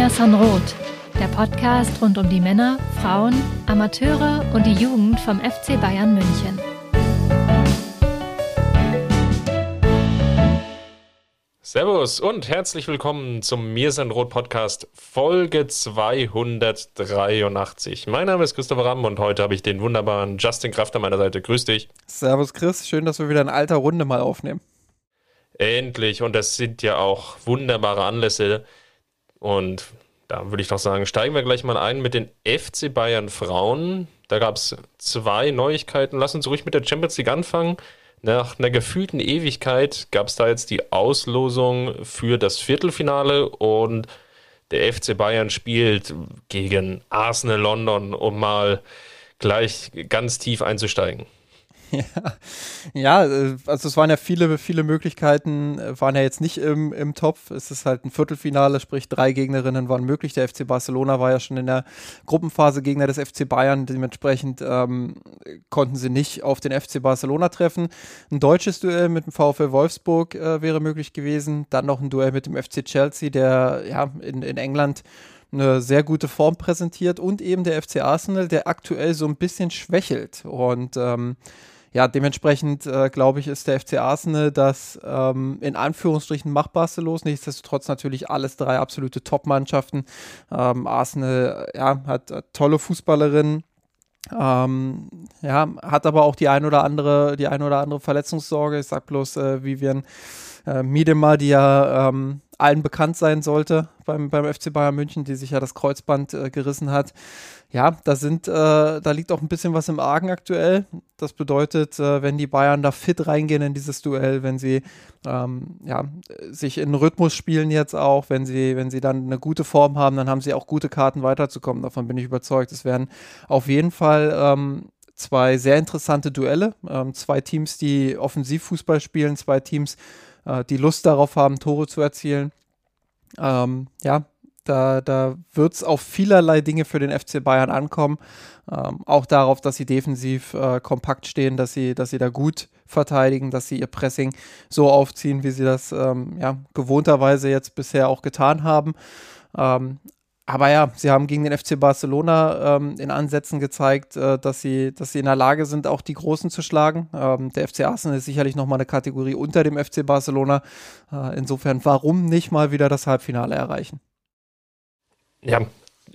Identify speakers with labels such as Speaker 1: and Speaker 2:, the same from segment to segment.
Speaker 1: Mia Sanroth, der Podcast rund um die Männer, Frauen, Amateure und die Jugend vom FC Bayern München.
Speaker 2: Servus und herzlich willkommen zum Mir sind Rot Podcast Folge 283. Mein Name ist Christopher Ramm und heute habe ich den wunderbaren Justin Kraft an meiner Seite. Grüß dich.
Speaker 3: Servus Chris, schön, dass wir wieder in alter Runde mal aufnehmen.
Speaker 2: Endlich und das sind ja auch wunderbare Anlässe und da würde ich doch sagen, steigen wir gleich mal ein mit den FC Bayern Frauen. Da gab es zwei Neuigkeiten. Lass uns ruhig mit der Champions League anfangen. Nach einer gefühlten Ewigkeit gab es da jetzt die Auslosung für das Viertelfinale und der FC Bayern spielt gegen Arsenal London, um mal gleich ganz tief einzusteigen.
Speaker 3: Ja, äh, also es waren ja viele, viele Möglichkeiten, äh, waren ja jetzt nicht im, im Topf. Es ist halt ein Viertelfinale, sprich drei Gegnerinnen waren möglich. Der FC Barcelona war ja schon in der Gruppenphase Gegner des FC Bayern. Dementsprechend ähm, konnten sie nicht auf den FC Barcelona treffen. Ein deutsches Duell mit dem VfL Wolfsburg äh, wäre möglich gewesen. Dann noch ein Duell mit dem FC Chelsea, der ja in, in England eine sehr gute Form präsentiert und eben der FC Arsenal, der aktuell so ein bisschen schwächelt. Und ähm, ja, dementsprechend äh, glaube ich, ist der FC Arsenal das ähm, in Anführungsstrichen machbarste los. Nichtsdestotrotz natürlich alles drei absolute Top-Mannschaften. Ähm, Arsenal ja, hat äh, tolle Fußballerinnen. Ähm, ja, hat aber auch die ein oder andere, die ein oder andere Verletzungssorge. Ich sag bloß äh, Vivian äh, Miedema, die ja ähm, allen bekannt sein sollte beim, beim FC Bayern München, die sich ja das Kreuzband äh, gerissen hat ja, da sind, äh, da liegt auch ein bisschen was im Argen aktuell. Das bedeutet, äh, wenn die Bayern da fit reingehen in dieses Duell, wenn sie ähm, ja, sich in Rhythmus spielen jetzt auch, wenn sie, wenn sie dann eine gute Form haben, dann haben sie auch gute Karten weiterzukommen. Davon bin ich überzeugt. Es werden auf jeden Fall ähm, zwei sehr interessante Duelle, ähm, zwei Teams, die Offensivfußball spielen, zwei Teams, äh, die Lust darauf haben, Tore zu erzielen. Ähm, ja, da, da wird es auf vielerlei Dinge für den FC Bayern ankommen. Ähm, auch darauf, dass sie defensiv äh, kompakt stehen, dass sie, dass sie da gut verteidigen, dass sie ihr Pressing so aufziehen, wie sie das ähm, ja, gewohnterweise jetzt bisher auch getan haben. Ähm, aber ja, sie haben gegen den FC Barcelona ähm, in Ansätzen gezeigt, äh, dass, sie, dass sie in der Lage sind, auch die Großen zu schlagen. Ähm, der FC Arsenal ist sicherlich nochmal eine Kategorie unter dem FC Barcelona. Äh, insofern, warum nicht mal wieder das Halbfinale erreichen?
Speaker 2: Ja,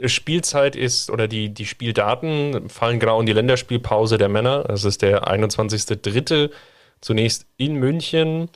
Speaker 2: Spielzeit ist oder die, die Spieldaten fallen genau in die Länderspielpause der Männer. Das ist der 21.3. Zunächst in München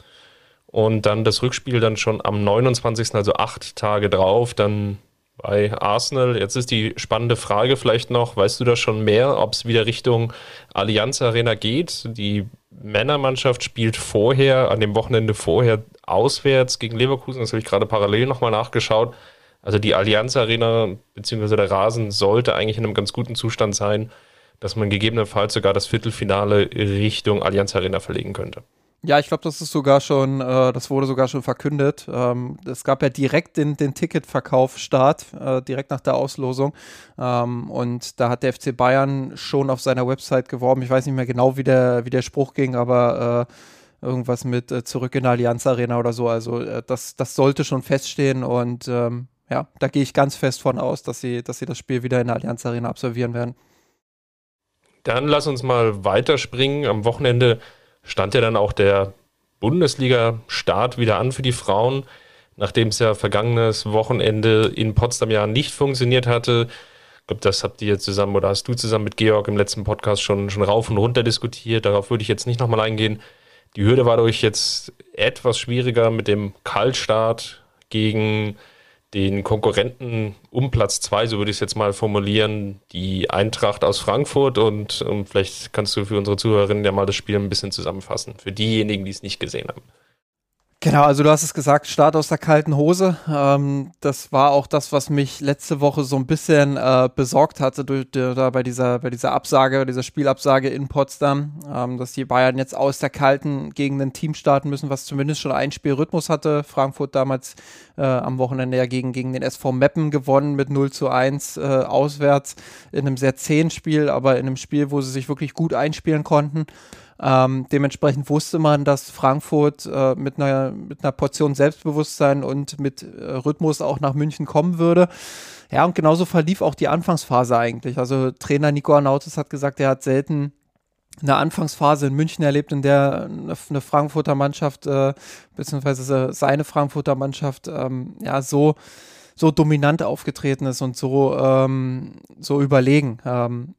Speaker 2: und dann das Rückspiel dann schon am 29. also acht Tage drauf, dann bei Arsenal. Jetzt ist die spannende Frage vielleicht noch, weißt du da schon mehr, ob es wieder Richtung Allianz Arena geht? Die Männermannschaft spielt vorher, an dem Wochenende vorher auswärts gegen Leverkusen, das habe ich gerade parallel nochmal nachgeschaut. Also die Allianz Arena bzw. der Rasen sollte eigentlich in einem ganz guten Zustand sein, dass man gegebenenfalls sogar das Viertelfinale Richtung Allianz Arena verlegen könnte.
Speaker 3: Ja, ich glaube, das ist sogar schon, äh, das wurde sogar schon verkündet. Ähm, es gab ja direkt den, den Ticketverkauf-Start, äh, direkt nach der Auslosung. Ähm, und da hat der FC Bayern schon auf seiner Website geworben. Ich weiß nicht mehr genau, wie der, wie der Spruch ging, aber äh, irgendwas mit äh, zurück in Allianz Arena oder so. Also äh, das, das sollte schon feststehen und ähm, ja, da gehe ich ganz fest von aus, dass sie, dass sie das Spiel wieder in der Allianz Arena absolvieren werden.
Speaker 2: Dann lass uns mal weiterspringen. Am Wochenende stand ja dann auch der Bundesliga-Start wieder an für die Frauen, nachdem es ja vergangenes Wochenende in Potsdam ja nicht funktioniert hatte. Ich glaube, das habt ihr zusammen oder hast du zusammen mit Georg im letzten Podcast schon, schon rauf und runter diskutiert. Darauf würde ich jetzt nicht nochmal eingehen. Die Hürde war durch jetzt etwas schwieriger mit dem Kaltstart gegen den Konkurrenten um Platz zwei, so würde ich es jetzt mal formulieren, die Eintracht aus Frankfurt und, und vielleicht kannst du für unsere Zuhörerinnen ja mal das Spiel ein bisschen zusammenfassen, für diejenigen, die es nicht gesehen haben.
Speaker 3: Genau, also du hast es gesagt, Start aus der kalten Hose. Ähm, das war auch das, was mich letzte Woche so ein bisschen äh, besorgt hatte durch, da bei dieser, bei dieser Absage, dieser Spielabsage in Potsdam, ähm, dass die Bayern jetzt aus der kalten gegen ein Team starten müssen, was zumindest schon einen Spielrhythmus hatte. Frankfurt damals äh, am Wochenende ja gegen, gegen den SV Meppen gewonnen mit 0 zu 1 äh, auswärts in einem sehr zähen Spiel, aber in einem Spiel, wo sie sich wirklich gut einspielen konnten. Ähm, dementsprechend wusste man, dass Frankfurt äh, mit, einer, mit einer Portion Selbstbewusstsein und mit äh, Rhythmus auch nach München kommen würde. Ja, und genauso verlief auch die Anfangsphase eigentlich. Also Trainer Nico Arnautis hat gesagt, er hat selten eine Anfangsphase in München erlebt, in der eine Frankfurter Mannschaft, äh, beziehungsweise seine Frankfurter Mannschaft, ähm, ja, so, so dominant aufgetreten ist und so, ähm, so überlegen. Ähm,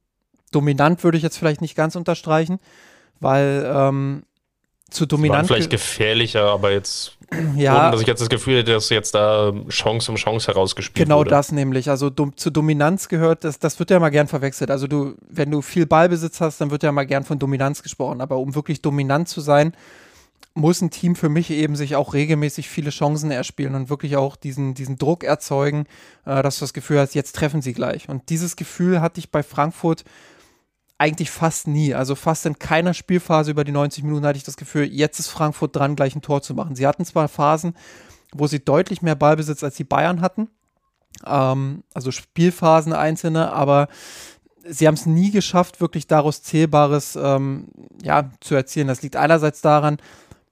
Speaker 3: dominant würde ich jetzt vielleicht nicht ganz unterstreichen, weil ähm, zu dominant.
Speaker 2: vielleicht gefährlicher, aber jetzt, ja, ohne dass ich jetzt das Gefühl hätte, dass jetzt da Chance um Chance herausgespielt
Speaker 3: Genau
Speaker 2: wurde.
Speaker 3: das nämlich. Also dum zu Dominanz gehört, das, das wird ja mal gern verwechselt. Also du, wenn du viel Ballbesitz hast, dann wird ja mal gern von Dominanz gesprochen. Aber um wirklich dominant zu sein, muss ein Team für mich eben sich auch regelmäßig viele Chancen erspielen und wirklich auch diesen, diesen Druck erzeugen, äh, dass du das Gefühl hast, jetzt treffen sie gleich. Und dieses Gefühl hatte ich bei Frankfurt eigentlich fast nie. Also fast in keiner Spielphase über die 90 Minuten hatte ich das Gefühl, jetzt ist Frankfurt dran, gleich ein Tor zu machen. Sie hatten zwar Phasen, wo sie deutlich mehr Ballbesitz als die Bayern hatten, ähm, also Spielphasen einzelne, aber sie haben es nie geschafft, wirklich daraus Zählbares ähm, ja, zu erzielen. Das liegt einerseits daran,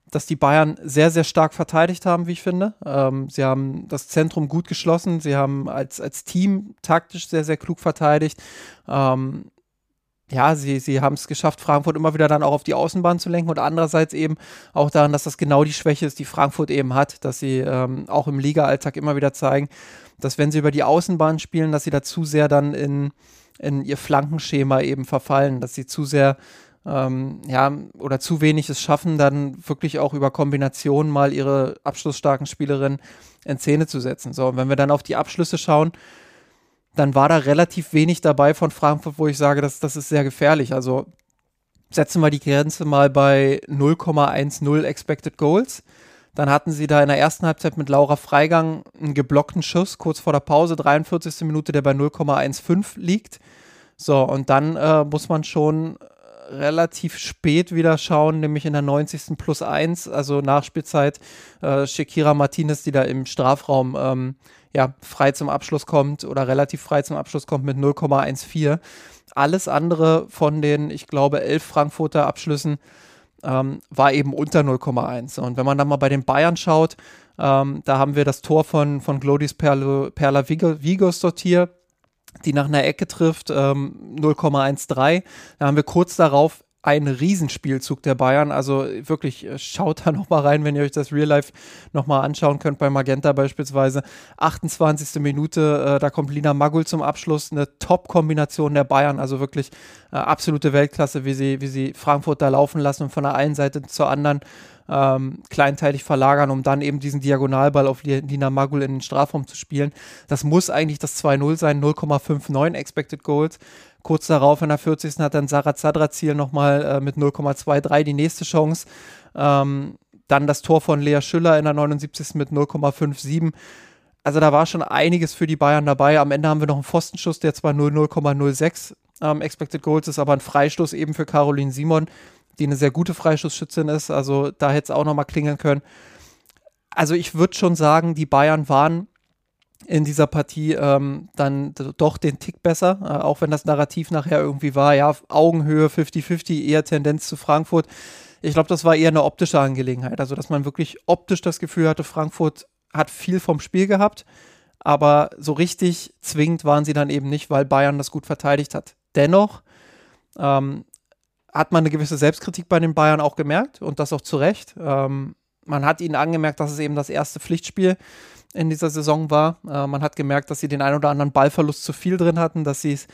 Speaker 3: dass die Bayern sehr, sehr stark verteidigt haben, wie ich finde. Ähm, sie haben das Zentrum gut geschlossen. Sie haben als, als Team taktisch sehr, sehr klug verteidigt. Ähm, ja, sie, sie haben es geschafft, Frankfurt immer wieder dann auch auf die Außenbahn zu lenken und andererseits eben auch daran, dass das genau die Schwäche ist, die Frankfurt eben hat, dass sie ähm, auch im Liga-Alltag immer wieder zeigen, dass wenn sie über die Außenbahn spielen, dass sie da zu sehr dann in, in ihr Flankenschema eben verfallen, dass sie zu sehr ähm, ja, oder zu wenig es schaffen, dann wirklich auch über Kombinationen mal ihre abschlussstarken Spielerinnen in Szene zu setzen. So, und wenn wir dann auf die Abschlüsse schauen, dann war da relativ wenig dabei von Frankfurt, wo ich sage, das, das ist sehr gefährlich. Also setzen wir die Grenze mal bei 0,10 Expected Goals. Dann hatten sie da in der ersten Halbzeit mit Laura Freigang einen geblockten Schuss kurz vor der Pause, 43. Minute, der bei 0,15 liegt. So, und dann äh, muss man schon relativ spät wieder schauen, nämlich in der 90. plus 1, also Nachspielzeit, äh, Shakira Martinez, die da im Strafraum ähm, ja, frei zum Abschluss kommt oder relativ frei zum Abschluss kommt mit 0,14. Alles andere von den, ich glaube, elf Frankfurter Abschlüssen ähm, war eben unter 0,1. Und wenn man dann mal bei den Bayern schaut, ähm, da haben wir das Tor von, von Glodis Perla, Perla Vigos hier, die nach einer Ecke trifft, ähm, 0,13. Da haben wir kurz darauf ein Riesenspielzug der Bayern. Also wirklich, äh, schaut da nochmal rein, wenn ihr euch das Real Life nochmal anschauen könnt, bei Magenta beispielsweise. 28. Minute, äh, da kommt Lina Magul zum Abschluss. Eine Top-Kombination der Bayern, also wirklich äh, absolute Weltklasse, wie sie, wie sie Frankfurt da laufen lassen und von der einen Seite zur anderen ähm, kleinteilig verlagern, um dann eben diesen Diagonalball auf Lina Magul in den Strafraum zu spielen. Das muss eigentlich das 2-0 sein, 0,59 Expected Goals. Kurz darauf in der 40. hat dann Sarah Zadrazil nochmal äh, mit 0,23 die nächste Chance. Ähm, dann das Tor von Lea Schüller in der 79. mit 0,57. Also da war schon einiges für die Bayern dabei. Am Ende haben wir noch einen Pfostenschuss, der zwar nur 0,06 ähm, Expected Goals ist, aber ein Freistoß eben für Caroline Simon, die eine sehr gute Freistoßschützin ist. Also da hätte es auch nochmal klingeln können. Also ich würde schon sagen, die Bayern waren in dieser Partie ähm, dann doch den Tick besser, äh, auch wenn das Narrativ nachher irgendwie war, ja, Augenhöhe 50-50, eher Tendenz zu Frankfurt. Ich glaube, das war eher eine optische Angelegenheit, also dass man wirklich optisch das Gefühl hatte, Frankfurt hat viel vom Spiel gehabt, aber so richtig zwingend waren sie dann eben nicht, weil Bayern das gut verteidigt hat. Dennoch ähm, hat man eine gewisse Selbstkritik bei den Bayern auch gemerkt und das auch zu Recht. Ähm, man hat ihnen angemerkt, dass es eben das erste Pflichtspiel in dieser Saison war. Äh, man hat gemerkt, dass sie den ein oder anderen Ballverlust zu viel drin hatten, dass sie es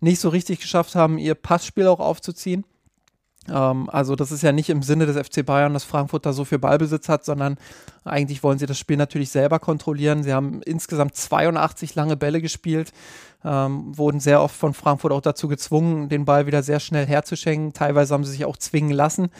Speaker 3: nicht so richtig geschafft haben, ihr Passspiel auch aufzuziehen. Ähm, also das ist ja nicht im Sinne des FC Bayern, dass Frankfurt da so viel Ballbesitz hat, sondern eigentlich wollen sie das Spiel natürlich selber kontrollieren. Sie haben insgesamt 82 lange Bälle gespielt, ähm, wurden sehr oft von Frankfurt auch dazu gezwungen, den Ball wieder sehr schnell herzuschenken. Teilweise haben sie sich auch zwingen lassen.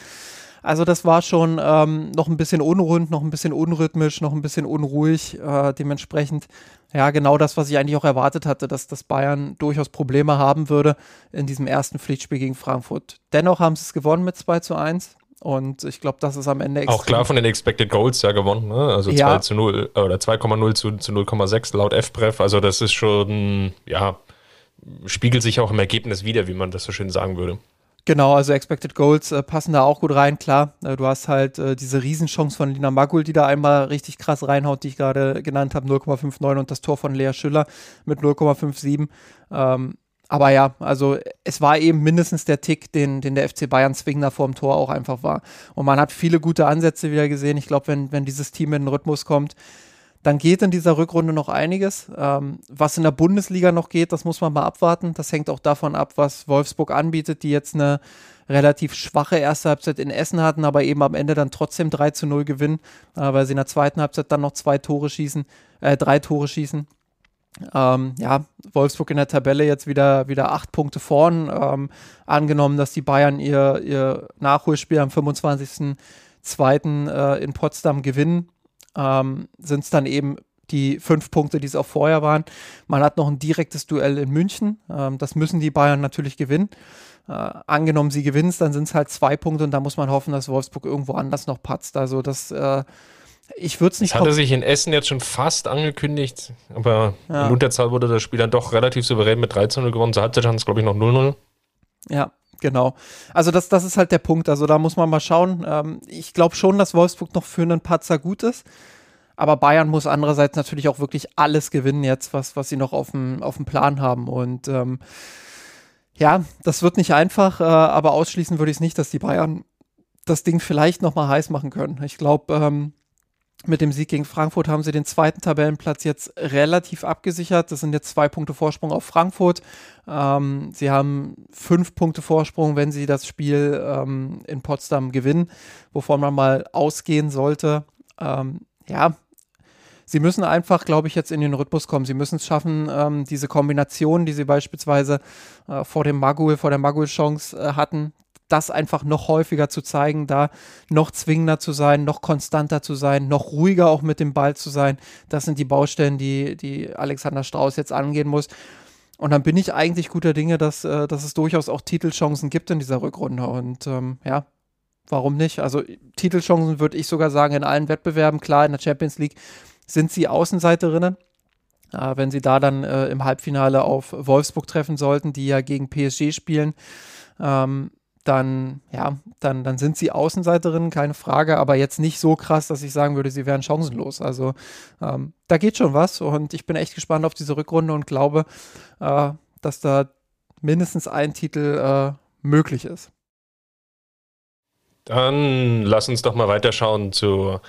Speaker 3: Also das war schon ähm, noch ein bisschen unrund, noch ein bisschen unrhythmisch, noch ein bisschen unruhig. Äh, dementsprechend, ja, genau das, was ich eigentlich auch erwartet hatte, dass das Bayern durchaus Probleme haben würde in diesem ersten Pflichtspiel gegen Frankfurt. Dennoch haben sie es gewonnen mit 2 zu 1. Und ich glaube, das ist am Ende
Speaker 2: Auch klar von den Expected Goals ja gewonnen, ne? Also ja. 2 zu 0 oder 2,0 zu, zu 0,6 laut FPref. Also das ist schon, ja, spiegelt sich auch im Ergebnis wieder, wie man das so schön sagen würde.
Speaker 3: Genau, also Expected Goals äh, passen da auch gut rein, klar. Äh, du hast halt äh, diese Riesenchance von Lina Magul, die da einmal richtig krass reinhaut, die ich gerade genannt habe, 0,59 und das Tor von Lea Schüller mit 0,57. Ähm, aber ja, also es war eben mindestens der Tick, den, den der FC Bayern zwingender vorm Tor auch einfach war. Und man hat viele gute Ansätze wieder gesehen. Ich glaube, wenn, wenn dieses Team in den Rhythmus kommt, dann geht in dieser Rückrunde noch einiges. Ähm, was in der Bundesliga noch geht, das muss man mal abwarten. Das hängt auch davon ab, was Wolfsburg anbietet, die jetzt eine relativ schwache erste Halbzeit in Essen hatten, aber eben am Ende dann trotzdem 3 zu 0 gewinnen, äh, weil sie in der zweiten Halbzeit dann noch zwei Tore schießen, äh, drei Tore schießen. Ähm, ja, Wolfsburg in der Tabelle jetzt wieder, wieder acht Punkte vorn. Ähm, angenommen, dass die Bayern ihr, ihr Nachholspiel am 25.02. Äh, in Potsdam gewinnen, ähm, sind es dann eben die fünf Punkte, die es auch vorher waren. Man hat noch ein direktes Duell in München. Ähm, das müssen die Bayern natürlich gewinnen. Äh, angenommen, sie gewinnen es, dann sind es halt zwei Punkte und da muss man hoffen, dass Wolfsburg irgendwo anders noch patzt. Also das, äh, ich würde es nicht.
Speaker 2: Das hatte sich in Essen jetzt schon fast angekündigt, aber ja. in Unterzahl wurde das Spiel dann doch relativ souverän mit 13-0 gewonnen. Zur Halbzeit stand es, glaube ich, noch 0-0.
Speaker 3: Ja, Genau. Also das, das ist halt der Punkt. Also da muss man mal schauen. Ähm, ich glaube schon, dass Wolfsburg noch für einen Patzer gut ist. Aber Bayern muss andererseits natürlich auch wirklich alles gewinnen jetzt, was, was sie noch auf dem, auf dem Plan haben. Und ähm, ja, das wird nicht einfach, äh, aber ausschließen würde ich es nicht, dass die Bayern das Ding vielleicht noch mal heiß machen können. Ich glaube, ähm, mit dem Sieg gegen Frankfurt haben sie den zweiten Tabellenplatz jetzt relativ abgesichert. Das sind jetzt zwei Punkte Vorsprung auf Frankfurt. Ähm, sie haben fünf Punkte Vorsprung, wenn sie das Spiel ähm, in Potsdam gewinnen, wovon man mal ausgehen sollte. Ähm, ja, sie müssen einfach, glaube ich, jetzt in den Rhythmus kommen. Sie müssen es schaffen, ähm, diese Kombination, die sie beispielsweise äh, vor dem Magul, vor der Magul-Chance äh, hatten, das einfach noch häufiger zu zeigen, da noch zwingender zu sein, noch konstanter zu sein, noch ruhiger auch mit dem Ball zu sein. Das sind die Baustellen, die, die Alexander Strauß jetzt angehen muss. Und dann bin ich eigentlich guter Dinge, dass, äh, dass es durchaus auch Titelchancen gibt in dieser Rückrunde. Und ähm, ja, warum nicht? Also Titelchancen würde ich sogar sagen in allen Wettbewerben. Klar, in der Champions League sind sie Außenseiterinnen. Äh, wenn sie da dann äh, im Halbfinale auf Wolfsburg treffen sollten, die ja gegen PSG spielen, ähm, dann, ja, dann, dann sind sie Außenseiterinnen, keine Frage, aber jetzt nicht so krass, dass ich sagen würde, sie wären chancenlos. Also ähm, da geht schon was und ich bin echt gespannt auf diese Rückrunde und glaube, äh, dass da mindestens ein Titel äh, möglich ist.
Speaker 2: Dann lass uns doch mal weiterschauen zur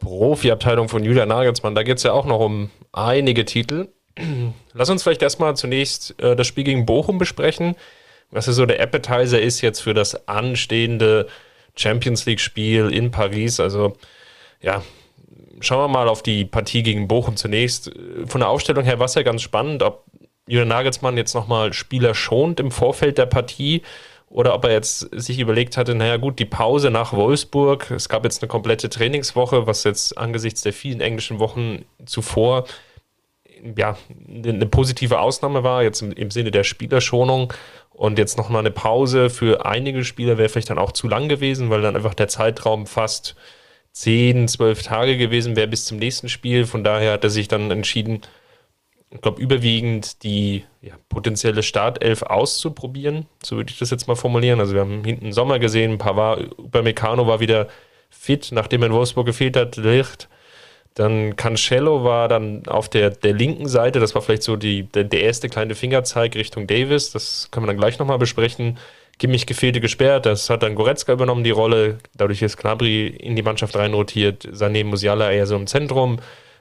Speaker 2: Profi-Abteilung von Julia Nagelsmann. Da geht es ja auch noch um einige Titel. Lass uns vielleicht erstmal zunächst äh, das Spiel gegen Bochum besprechen was so der Appetizer ist jetzt für das anstehende Champions League-Spiel in Paris. Also ja, schauen wir mal auf die Partie gegen Bochum zunächst. Von der Aufstellung her war es ja ganz spannend, ob Julian Nagelsmann jetzt nochmal Spieler schont im Vorfeld der Partie oder ob er jetzt sich überlegt hatte, naja gut, die Pause nach Wolfsburg, es gab jetzt eine komplette Trainingswoche, was jetzt angesichts der vielen englischen Wochen zuvor ja, eine positive Ausnahme war, jetzt im, im Sinne der Spielerschonung. Und jetzt nochmal eine Pause für einige Spieler wäre vielleicht dann auch zu lang gewesen, weil dann einfach der Zeitraum fast 10, 12 Tage gewesen wäre bis zum nächsten Spiel. Von daher hat er sich dann entschieden, ich glaube, überwiegend die ja, potenzielle Startelf auszuprobieren. So würde ich das jetzt mal formulieren. Also wir haben hinten Sommer gesehen, Pavard, Upamecano war wieder fit, nachdem er in Wolfsburg gefehlt hat, Licht. Dann Cancelo war dann auf der, der linken Seite, das war vielleicht so die, der, der erste kleine Fingerzeig Richtung Davis, das können wir dann gleich nochmal besprechen. Kimmich gefehlte gesperrt, das hat dann Goretzka übernommen, die Rolle. Dadurch ist Knabri in die Mannschaft reinrotiert, Sané Musiala eher so im Zentrum,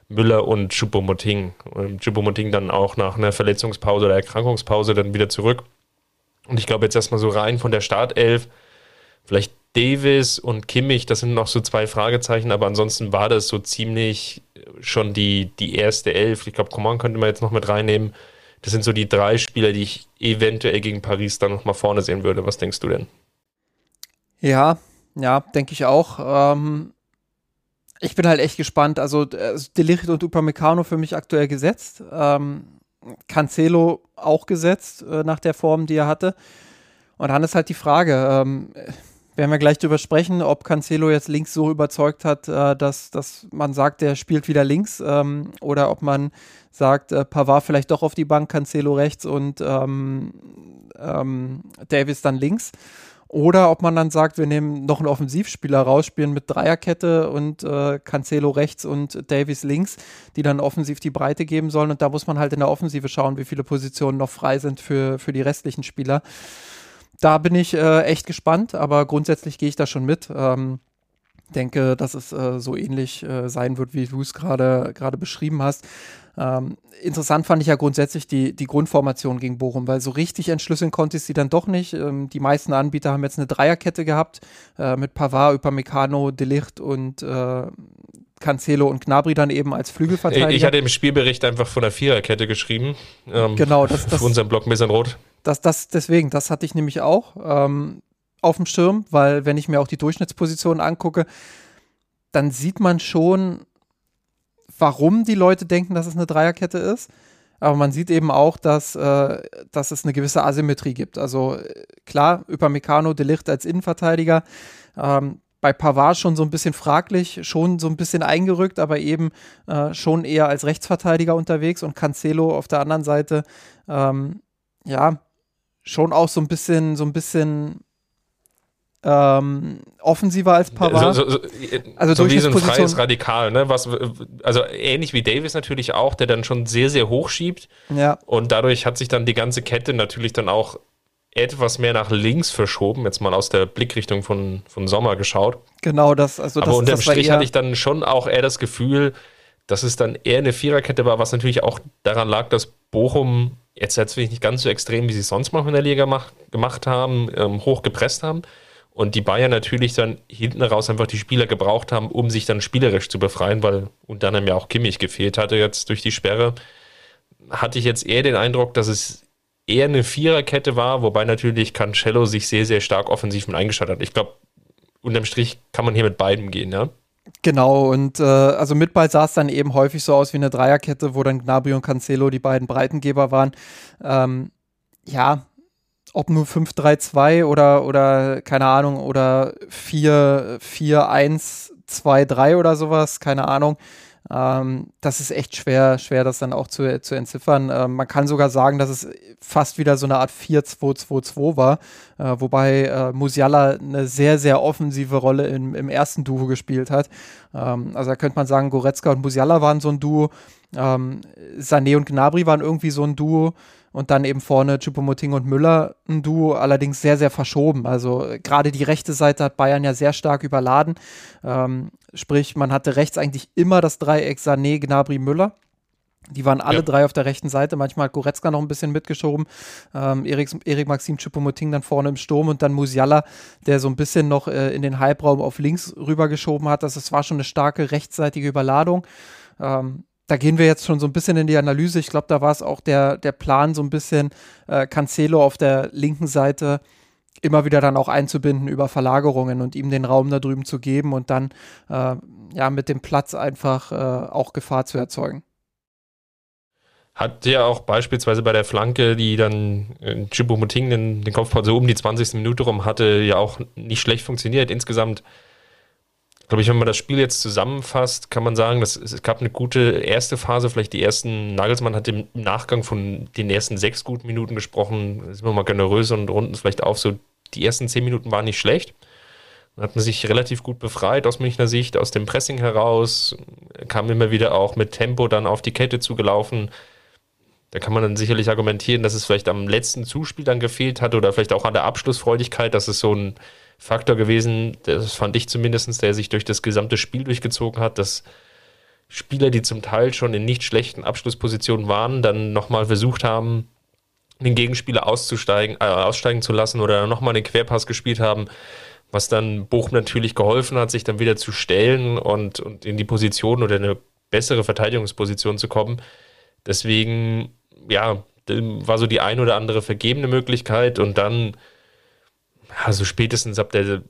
Speaker 2: Müller und Choupo-Moting. Choupo-Moting dann auch nach einer Verletzungspause oder Erkrankungspause dann wieder zurück. Und ich glaube jetzt erstmal so rein von der Startelf, vielleicht Davis und Kimmich, das sind noch so zwei Fragezeichen, aber ansonsten war das so ziemlich schon die, die erste Elf. Ich glaube, Coman könnte man jetzt noch mit reinnehmen. Das sind so die drei Spieler, die ich eventuell gegen Paris dann noch mal vorne sehen würde. Was denkst du denn?
Speaker 3: Ja, ja, denke ich auch. Ähm, ich bin halt echt gespannt. Also, also Delicht und Upamecano für mich aktuell gesetzt. Ähm, Cancelo auch gesetzt äh, nach der Form, die er hatte. Und dann ist halt die Frage, ähm, werden wir gleich drüber sprechen, ob Cancelo jetzt links so überzeugt hat, äh, dass, dass man sagt, der spielt wieder links ähm, oder ob man sagt, äh, Pavard vielleicht doch auf die Bank, Cancelo rechts und ähm, ähm, Davis dann links. Oder ob man dann sagt, wir nehmen noch einen Offensivspieler raus, spielen mit Dreierkette und äh, Cancelo rechts und Davies links, die dann offensiv die Breite geben sollen. Und da muss man halt in der Offensive schauen, wie viele Positionen noch frei sind für, für die restlichen Spieler. Da bin ich äh, echt gespannt, aber grundsätzlich gehe ich da schon mit. Ähm, denke, dass es äh, so ähnlich äh, sein wird, wie du es gerade beschrieben hast. Ähm, interessant fand ich ja grundsätzlich die, die Grundformation gegen Bochum, weil so richtig entschlüsseln konnte ich sie dann doch nicht. Ähm, die meisten Anbieter haben jetzt eine Dreierkette gehabt äh, mit Pavard, Upamecano, Delicht und äh, Cancelo und Gnabry dann eben als Flügelverteidiger.
Speaker 2: Ich hatte im Spielbericht einfach von der Viererkette geschrieben.
Speaker 3: Ähm, genau, das, das
Speaker 2: für unseren Block ein bisschen rot.
Speaker 3: Das, das, deswegen, das hatte ich nämlich auch. Ähm, auf dem Schirm, weil wenn ich mir auch die Durchschnittspositionen angucke, dann sieht man schon, warum die Leute denken, dass es eine Dreierkette ist. Aber man sieht eben auch, dass, äh, dass es eine gewisse Asymmetrie gibt. Also klar, Upamecano, Delicht als Innenverteidiger, ähm, bei Pavard schon so ein bisschen fraglich, schon so ein bisschen eingerückt, aber eben äh, schon eher als Rechtsverteidiger unterwegs und Cancelo auf der anderen Seite, ähm, ja, schon auch so ein bisschen, so ein bisschen ähm, offensiver als Pavard.
Speaker 2: So, so, so, also so wie so ein freies Radikal, ne? Was, also ähnlich wie Davis natürlich auch, der dann schon sehr, sehr hoch schiebt.
Speaker 3: Ja.
Speaker 2: Und dadurch hat sich dann die ganze Kette natürlich dann auch etwas mehr nach links verschoben, jetzt mal aus der Blickrichtung von, von Sommer geschaut.
Speaker 3: Genau, das, also das
Speaker 2: Aber unterm das Strich hatte ich dann schon auch eher das Gefühl, dass es dann eher eine Viererkette war, was natürlich auch daran lag, dass Bochum jetzt jetzt nicht ganz so extrem, wie sie es sonst mal in der Liga mach, gemacht haben, ähm, hoch gepresst haben und die Bayern natürlich dann hinten raus einfach die Spieler gebraucht haben, um sich dann spielerisch zu befreien, weil unter anderem ja auch Kimmich gefehlt hatte jetzt durch die Sperre, hatte ich jetzt eher den Eindruck, dass es eher eine Viererkette war, wobei natürlich Cancello sich sehr, sehr stark offensiv mit eingeschaltet hat. Ich glaube, unterm Strich kann man hier mit beiden gehen, ja.
Speaker 3: Genau, und äh, also mit Ball sah es dann eben häufig so aus wie eine Dreierkette, wo dann Gnabry und Cancelo die beiden Breitengeber waren. Ähm, ja, ob nur 5-3-2 oder, oder, keine Ahnung, oder 4-1-2-3 oder sowas, keine Ahnung. Ähm, das ist echt schwer, schwer, das dann auch zu, zu entziffern. Ähm, man kann sogar sagen, dass es fast wieder so eine Art 4-2-2-2 war, äh, wobei äh, Musiala eine sehr, sehr offensive Rolle im, im ersten Duo gespielt hat. Ähm, also da könnte man sagen, Goretzka und Musiala waren so ein Duo. Ähm, Sané und Gnabry waren irgendwie so ein Duo und dann eben vorne Chupomoting und Müller ein Duo, allerdings sehr, sehr verschoben. Also gerade die rechte Seite hat Bayern ja sehr stark überladen. Ähm, sprich, man hatte rechts eigentlich immer das Dreieck Sané, Gnabry, Müller. Die waren alle ja. drei auf der rechten Seite. Manchmal hat Goretzka noch ein bisschen mitgeschoben. Ähm, Erik, Erik Maxim Chupomoting dann vorne im Sturm und dann Musiala, der so ein bisschen noch äh, in den Halbraum auf links rübergeschoben hat. Das, das war schon eine starke rechtsseitige Überladung. Ähm, da gehen wir jetzt schon so ein bisschen in die Analyse. Ich glaube, da war es auch der, der Plan, so ein bisschen äh, Cancelo auf der linken Seite immer wieder dann auch einzubinden über Verlagerungen und ihm den Raum da drüben zu geben und dann äh, ja mit dem Platz einfach äh, auch Gefahr zu erzeugen.
Speaker 2: Hat ja auch beispielsweise bei der Flanke, die dann äh, Chibumoting den, den Kopfball so um die 20. Minute rum hatte, ja auch nicht schlecht funktioniert. Insgesamt glaube ich, wenn man das Spiel jetzt zusammenfasst, kann man sagen, dass es gab eine gute erste Phase, vielleicht die ersten, Nagelsmann hat im Nachgang von den ersten sechs guten Minuten gesprochen, sind wir mal generös und runden es vielleicht auf, so die ersten zehn Minuten waren nicht schlecht. Dann hat man sich relativ gut befreit aus Münchner Sicht, aus dem Pressing heraus, kam immer wieder auch mit Tempo dann auf die Kette zugelaufen. Da kann man dann sicherlich argumentieren, dass es vielleicht am letzten Zuspiel dann gefehlt hat oder vielleicht auch an der Abschlussfreudigkeit, dass es so ein Faktor gewesen, das fand ich zumindest, der sich durch das gesamte Spiel durchgezogen hat, dass Spieler, die zum Teil schon in nicht schlechten Abschlusspositionen waren, dann nochmal versucht haben, den Gegenspieler auszusteigen, äh, aussteigen zu lassen oder nochmal den Querpass gespielt haben, was dann Bochum natürlich geholfen hat, sich dann wieder zu stellen und, und in die Position oder eine bessere Verteidigungsposition zu kommen. Deswegen, ja, war so die ein oder andere vergebene Möglichkeit und dann also spätestens ab der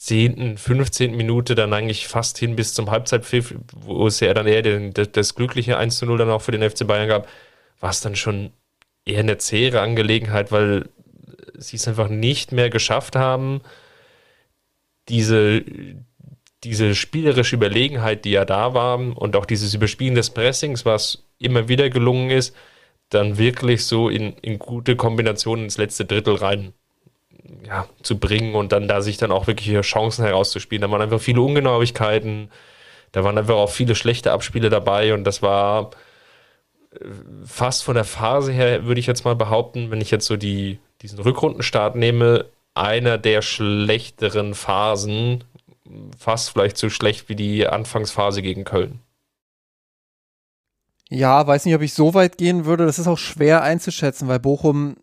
Speaker 2: 10., 15. Minute dann eigentlich fast hin bis zum Halbzeitpfiff, wo es ja dann eher den, das, glückliche 1 zu 0 dann auch für den FC Bayern gab, war es dann schon eher eine zähere Angelegenheit, weil sie es einfach nicht mehr geschafft haben, diese, diese spielerische Überlegenheit, die ja da war und auch dieses Überspielen des Pressings, was immer wieder gelungen ist, dann wirklich so in, in gute Kombinationen ins letzte Drittel rein ja, zu bringen und dann da sich dann auch wirklich Chancen herauszuspielen. Da waren einfach viele Ungenauigkeiten, da waren einfach auch viele schlechte Abspiele dabei und das war äh, fast von der Phase her, würde ich jetzt mal behaupten, wenn ich jetzt so die, diesen Rückrundenstart nehme, einer der schlechteren Phasen, fast vielleicht so schlecht wie die Anfangsphase gegen Köln.
Speaker 3: Ja, weiß nicht, ob ich so weit gehen würde. Das ist auch schwer einzuschätzen, weil Bochum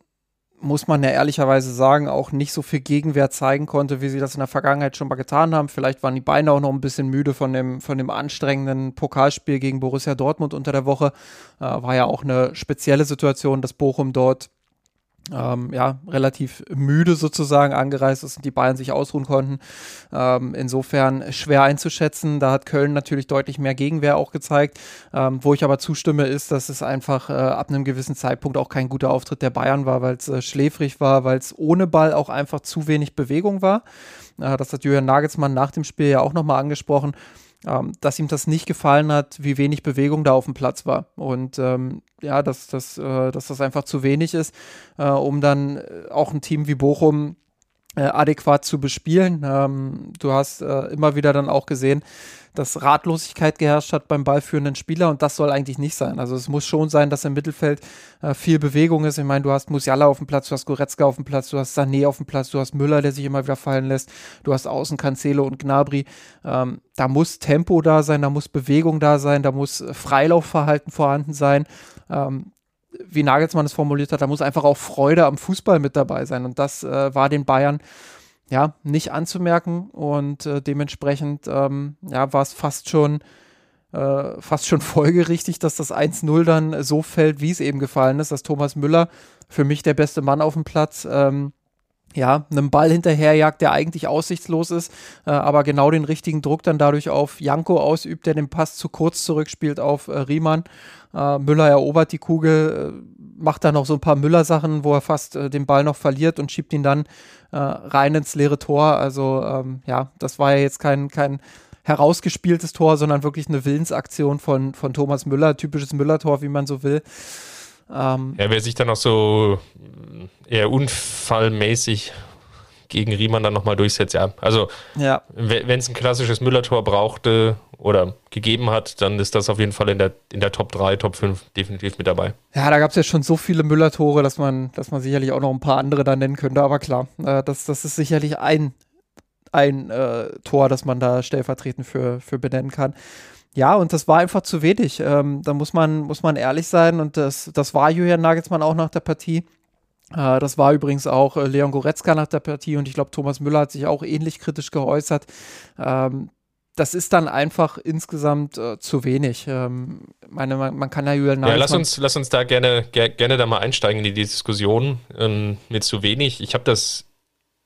Speaker 3: muss man ja ehrlicherweise sagen, auch nicht so viel Gegenwehr zeigen konnte, wie sie das in der Vergangenheit schon mal getan haben. Vielleicht waren die Beine auch noch ein bisschen müde von dem, von dem anstrengenden Pokalspiel gegen Borussia Dortmund unter der Woche. Äh, war ja auch eine spezielle Situation, dass Bochum dort ähm, ja, relativ müde sozusagen angereist ist und die Bayern sich ausruhen konnten. Ähm, insofern schwer einzuschätzen. Da hat Köln natürlich deutlich mehr Gegenwehr auch gezeigt. Ähm, wo ich aber zustimme, ist, dass es einfach äh, ab einem gewissen Zeitpunkt auch kein guter Auftritt der Bayern war, weil es äh, schläfrig war, weil es ohne Ball auch einfach zu wenig Bewegung war. Äh, das hat Julian Nagelsmann nach dem Spiel ja auch nochmal angesprochen ähm, dass ihm das nicht gefallen hat, wie wenig Bewegung da auf dem Platz war. Und ähm, ja, dass, dass, äh, dass das einfach zu wenig ist, äh, um dann äh, auch ein Team wie Bochum äh, adäquat zu bespielen. Ähm, du hast äh, immer wieder dann auch gesehen, dass Ratlosigkeit geherrscht hat beim ballführenden Spieler und das soll eigentlich nicht sein. Also es muss schon sein, dass im Mittelfeld äh, viel Bewegung ist. Ich meine, du hast Musiala auf dem Platz, du hast Goretzka auf dem Platz, du hast Sané auf dem Platz, du hast Müller, der sich immer wieder fallen lässt, du hast Außen Cancelo und Gnabry. Ähm, da muss Tempo da sein, da muss Bewegung da sein, da muss Freilaufverhalten vorhanden sein. Ähm, wie Nagelsmann es formuliert hat, da muss einfach auch Freude am Fußball mit dabei sein. Und das äh, war den Bayern ja, nicht anzumerken und äh, dementsprechend ähm, ja, war es fast schon äh, fast schon folgerichtig, dass das 1-0 dann so fällt, wie es eben gefallen ist, dass Thomas Müller, für mich der beste Mann auf dem Platz, ähm, ja, einem Ball hinterherjagt, der eigentlich aussichtslos ist, äh, aber genau den richtigen Druck dann dadurch auf Janko ausübt, der den Pass zu kurz zurückspielt auf äh, Riemann. Äh, Müller erobert die Kugel, äh, macht dann noch so ein paar Müller-Sachen, wo er fast äh, den Ball noch verliert und schiebt ihn dann äh, rein ins leere Tor. Also ähm, ja, das war ja jetzt kein, kein herausgespieltes Tor, sondern wirklich eine Willensaktion von, von Thomas Müller, typisches Müller-Tor, wie man so will.
Speaker 2: Ähm, ja, wer sich dann auch so eher unfallmäßig gegen Riemann dann nochmal durchsetzt, ja. Also, ja. wenn es ein klassisches Müller-Tor brauchte oder gegeben hat, dann ist das auf jeden Fall in der, in der Top 3, Top 5 definitiv mit dabei.
Speaker 3: Ja, da gab es ja schon so viele Müller-Tore, dass man, dass man sicherlich auch noch ein paar andere da nennen könnte, aber klar, äh, das, das ist sicherlich ein, ein äh, Tor, das man da stellvertretend für, für benennen kann. Ja, und das war einfach zu wenig. Ähm, da muss man, muss man ehrlich sein. Und das, das war Julian Nagelsmann auch nach der Partie. Äh, das war übrigens auch äh, Leon Goretzka nach der Partie. Und ich glaube, Thomas Müller hat sich auch ähnlich kritisch geäußert. Ähm, das ist dann einfach insgesamt äh, zu wenig. Ähm, meine, man, kann ja Julian.
Speaker 2: Ja, lass uns, lass uns da gerne, ger gerne da mal einsteigen in die Diskussion ähm, mit zu wenig. Ich habe das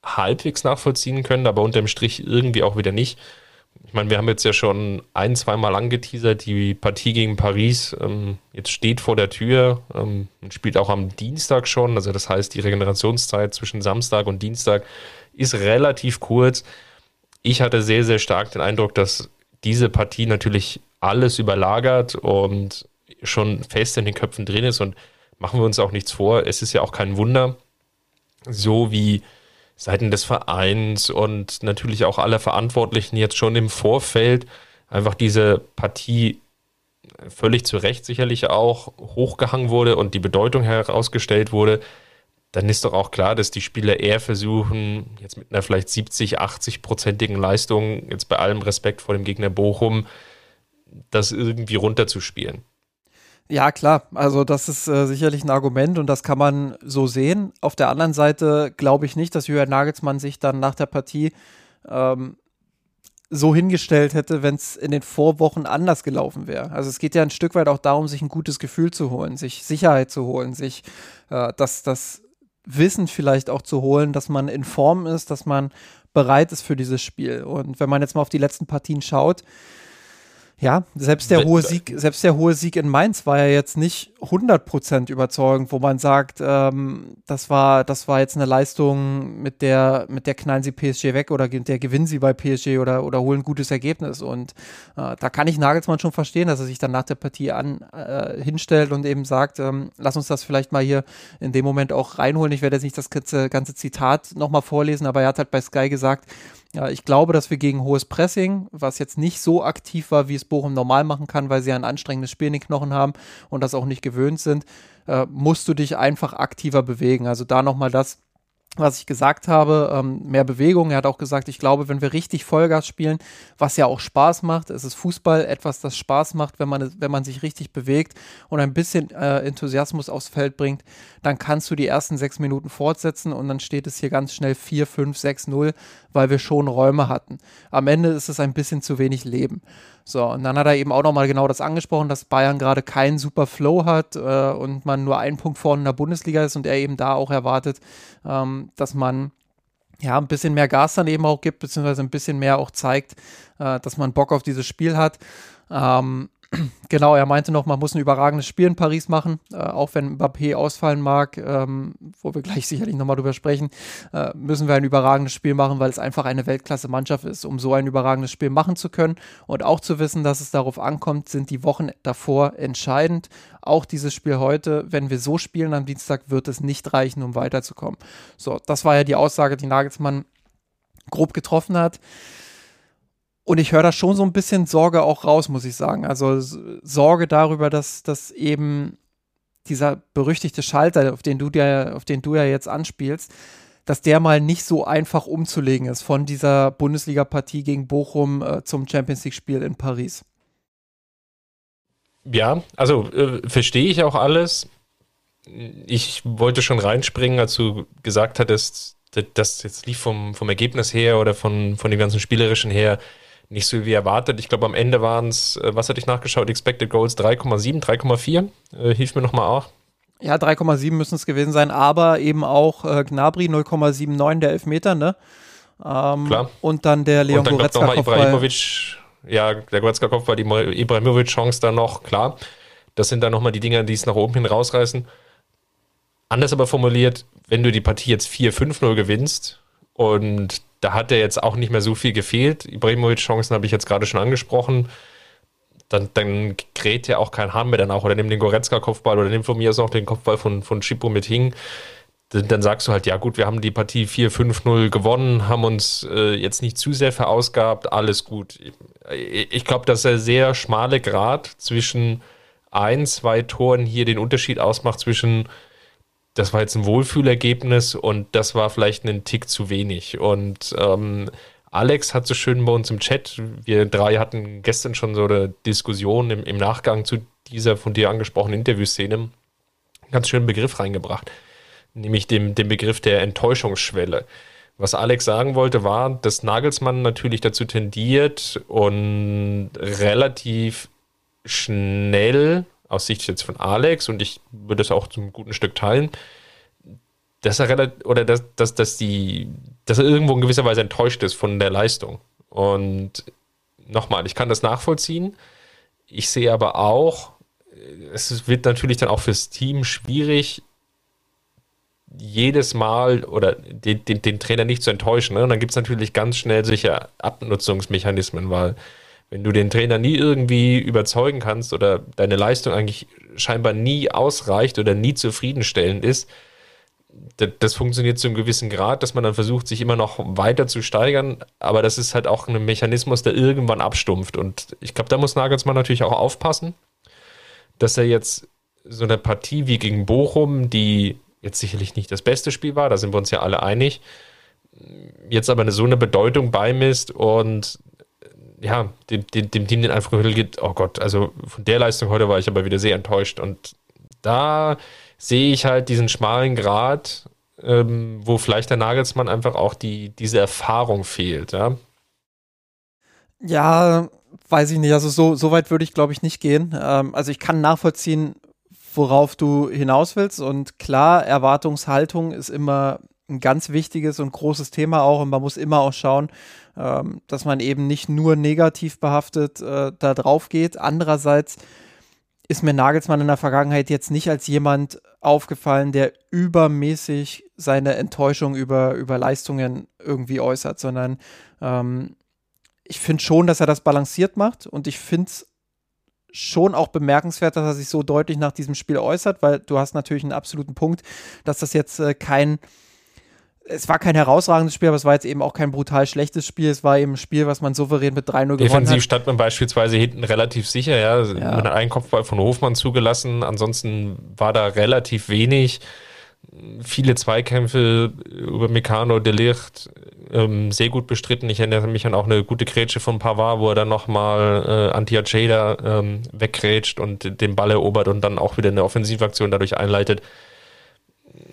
Speaker 2: halbwegs nachvollziehen können, aber unterm Strich irgendwie auch wieder nicht. Ich meine, wir haben jetzt ja schon ein, zweimal angeteasert, die Partie gegen Paris ähm, jetzt steht vor der Tür ähm, und spielt auch am Dienstag schon. Also das heißt, die Regenerationszeit zwischen Samstag und Dienstag ist relativ kurz. Ich hatte sehr, sehr stark den Eindruck, dass diese Partie natürlich alles überlagert und schon fest in den Köpfen drin ist. Und machen wir uns auch nichts vor, es ist ja auch kein Wunder, so wie Seiten des Vereins und natürlich auch aller Verantwortlichen jetzt schon im Vorfeld einfach diese Partie völlig zu Recht sicherlich auch hochgehangen wurde und die Bedeutung herausgestellt wurde, dann ist doch auch klar, dass die Spieler eher versuchen, jetzt mit einer vielleicht 70, 80-prozentigen Leistung, jetzt bei allem Respekt vor dem Gegner Bochum, das irgendwie runterzuspielen.
Speaker 3: Ja, klar. Also das ist äh, sicherlich ein Argument und das kann man so sehen. Auf der anderen Seite glaube ich nicht, dass Jürgen Nagelsmann sich dann nach der Partie ähm, so hingestellt hätte, wenn es in den Vorwochen anders gelaufen wäre. Also es geht ja ein Stück weit auch darum, sich ein gutes Gefühl zu holen, sich Sicherheit zu holen, sich äh, das, das Wissen vielleicht auch zu holen, dass man in Form ist, dass man bereit ist für dieses Spiel. Und wenn man jetzt mal auf die letzten Partien schaut, Ja, selbst der hohe Sieg, selbst der hohe Sieg in Mainz war ja jetzt nicht 100% überzeugend, wo man sagt, ähm, das war, das war jetzt eine Leistung, mit der, mit der knallen sie PSG weg oder der gewinnen sie bei PSG oder, oder holen ein gutes Ergebnis. Und äh, da kann ich Nagelsmann schon verstehen, dass er sich dann nach der Partie an, äh, hinstellt und eben sagt, ähm, lass uns das vielleicht mal hier in dem Moment auch reinholen. Ich werde jetzt nicht das ganze, ganze Zitat nochmal vorlesen, aber er hat halt bei Sky gesagt, ja, ich glaube, dass wir gegen hohes Pressing, was jetzt nicht so aktiv war, wie es Bochum normal machen kann, weil sie ein anstrengendes Spiel in den Knochen haben und das auch nicht gewöhnt sind, äh, musst du dich einfach aktiver bewegen. Also da nochmal das, was ich gesagt habe, ähm, mehr Bewegung. Er hat auch gesagt, ich glaube, wenn wir richtig Vollgas spielen, was ja auch Spaß macht, es ist Fußball etwas, das Spaß macht, wenn man, wenn man sich richtig bewegt und ein bisschen äh, Enthusiasmus aufs Feld bringt, dann kannst du die ersten sechs Minuten fortsetzen und dann steht es hier ganz schnell 4, 5, 6, 0, weil wir schon Räume hatten. Am Ende ist es ein bisschen zu wenig Leben. So, und dann hat er eben auch nochmal genau das angesprochen, dass Bayern gerade keinen super Flow hat äh, und man nur einen Punkt vorne in der Bundesliga ist und er eben da auch erwartet, ähm, dass man ja, ein bisschen mehr Gas dann eben auch gibt, beziehungsweise ein bisschen mehr auch zeigt, äh, dass man Bock auf dieses Spiel hat. Ähm, genau, er meinte noch, man muss ein überragendes Spiel in Paris machen, äh, auch wenn Mbappé ausfallen mag, ähm, wo wir gleich sicherlich nochmal drüber sprechen, äh, müssen wir ein überragendes Spiel machen, weil es einfach eine Weltklasse-Mannschaft ist, um so ein überragendes Spiel machen zu können und auch zu wissen, dass es darauf ankommt, sind die Wochen davor entscheidend. Auch dieses Spiel heute, wenn wir so spielen am Dienstag, wird es nicht reichen, um weiterzukommen. So, das war ja die Aussage, die Nagelsmann grob getroffen hat. Und ich höre da schon so ein bisschen Sorge auch raus, muss ich sagen. Also Sorge darüber, dass, dass eben dieser berüchtigte Schalter, auf den du dir, auf den du ja jetzt anspielst, dass der mal nicht so einfach umzulegen ist von dieser Bundesliga-Partie gegen Bochum äh, zum Champions League-Spiel in Paris.
Speaker 2: Ja, also äh, verstehe ich auch alles. Ich wollte schon reinspringen, als du gesagt hattest, das jetzt lief vom, vom Ergebnis her oder von, von dem ganzen Spielerischen her nicht so wie erwartet. Ich glaube, am Ende waren es, äh, was hatte ich nachgeschaut, Expected Goals 3,7, 3,4. Äh, hilf mir nochmal auch.
Speaker 3: Ja, 3,7 müssen es gewesen sein, aber eben auch äh, Gnabry 0,79 der Elfmeter, ne? Ähm, Klar. Und dann der Leon Goretzka Kopfball.
Speaker 2: Ibrahimovic, ja, der Goretzka Kopfball, die Ibrahimovic-Chance dann noch, klar. Das sind dann nochmal die Dinger, die es nach oben hin rausreißen. Anders aber formuliert, wenn du die Partie jetzt 4-5-0 gewinnst und da hat er jetzt auch nicht mehr so viel gefehlt. Ibrahimovic-Chancen habe ich jetzt gerade schon angesprochen. Dann, dann kräht ja auch kein Hahn mehr dann auch. Oder nimm den Goretzka-Kopfball oder nimm von mir aus auch den Kopfball von, von Schippo mit Hing. Dann, dann sagst du halt, ja gut, wir haben die Partie 4-5-0 gewonnen, haben uns äh, jetzt nicht zu sehr verausgabt, alles gut. Ich, ich glaube, dass der sehr schmale Grad zwischen ein, zwei Toren hier den Unterschied ausmacht zwischen das war jetzt ein Wohlfühlergebnis und das war vielleicht ein Tick zu wenig. Und ähm, Alex hat so schön bei uns im Chat, wir drei hatten gestern schon so eine Diskussion im, im Nachgang zu dieser von dir angesprochenen Interviewszene, einen ganz schönen Begriff reingebracht, nämlich dem, dem Begriff der Enttäuschungsschwelle. Was Alex sagen wollte, war, dass Nagelsmann natürlich dazu tendiert und relativ schnell aus Sicht jetzt von Alex, und ich würde es auch zum guten Stück teilen, dass er relativ, oder dass, dass, dass die, dass er irgendwo in gewisser Weise enttäuscht ist von der Leistung. Und nochmal, ich kann das nachvollziehen. Ich sehe aber auch, es wird natürlich dann auch fürs Team schwierig, jedes Mal oder den, den, den Trainer nicht zu enttäuschen. Ne? Und dann gibt es natürlich ganz schnell sicher Abnutzungsmechanismen, weil wenn du den Trainer nie irgendwie überzeugen kannst oder deine Leistung eigentlich scheinbar nie ausreicht oder nie zufriedenstellend ist, das funktioniert zu einem gewissen Grad, dass man dann versucht, sich immer noch weiter zu steigern, aber das ist halt auch ein Mechanismus, der irgendwann abstumpft. Und ich glaube, da muss Nagelsmann natürlich auch aufpassen, dass er jetzt so eine Partie wie gegen Bochum, die jetzt sicherlich nicht das beste Spiel war, da sind wir uns ja alle einig, jetzt aber eine, so eine Bedeutung beimisst und ja, dem, dem, dem Team den einfach geht, oh Gott, also von der Leistung heute war ich aber wieder sehr enttäuscht. Und da sehe ich halt diesen schmalen Grad, ähm, wo vielleicht der Nagelsmann einfach auch die, diese Erfahrung fehlt, ja.
Speaker 3: Ja, weiß ich nicht. Also so, so weit würde ich, glaube ich, nicht gehen. Ähm, also ich kann nachvollziehen, worauf du hinaus willst. Und klar, Erwartungshaltung ist immer ein ganz wichtiges und großes Thema auch. Und man muss immer auch schauen, ähm, dass man eben nicht nur negativ behaftet äh, da drauf geht. Andererseits ist mir Nagelsmann in der Vergangenheit jetzt nicht als jemand aufgefallen, der übermäßig seine Enttäuschung über, über Leistungen irgendwie äußert, sondern ähm, ich finde schon, dass er das balanciert macht und ich finde es schon auch bemerkenswert, dass er sich so deutlich nach diesem Spiel äußert, weil du hast natürlich einen absoluten Punkt, dass das jetzt äh, kein es war kein herausragendes Spiel, aber es war jetzt eben auch kein brutal schlechtes Spiel. Es war eben ein Spiel, was man souverän mit 3-0 gewonnen hat.
Speaker 2: Defensiv stand man beispielsweise hinten relativ sicher, ja. ja. Mit einem Kopfball von Hofmann zugelassen. Ansonsten war da relativ wenig. Viele Zweikämpfe über Meccano, De Licht, ähm, sehr gut bestritten. Ich erinnere mich an auch eine gute Grätsche von Pavard, wo er dann nochmal äh, Antia Cheda ähm, weggrätscht und den Ball erobert und dann auch wieder eine Offensivaktion dadurch einleitet.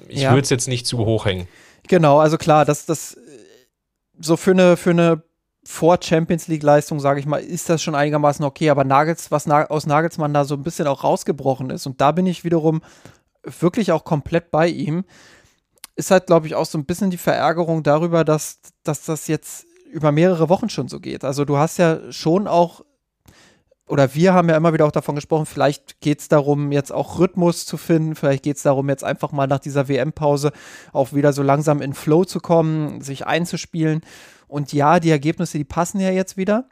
Speaker 2: Ich ja. würde es jetzt nicht zu hoch hängen.
Speaker 3: Genau, also klar, das, das so für eine, für eine vor-Champions League-Leistung, sage ich mal, ist das schon einigermaßen okay. Aber Nagels, was Na aus Nagelsmann da so ein bisschen auch rausgebrochen ist, und da bin ich wiederum wirklich auch komplett bei ihm, ist halt, glaube ich, auch so ein bisschen die Verärgerung darüber, dass, dass das jetzt über mehrere Wochen schon so geht. Also du hast ja schon auch oder wir haben ja immer wieder auch davon gesprochen, vielleicht geht es darum, jetzt auch Rhythmus zu finden, vielleicht geht es darum, jetzt einfach mal nach dieser WM-Pause auch wieder so langsam in Flow zu kommen, sich einzuspielen. Und ja, die Ergebnisse, die passen ja jetzt wieder.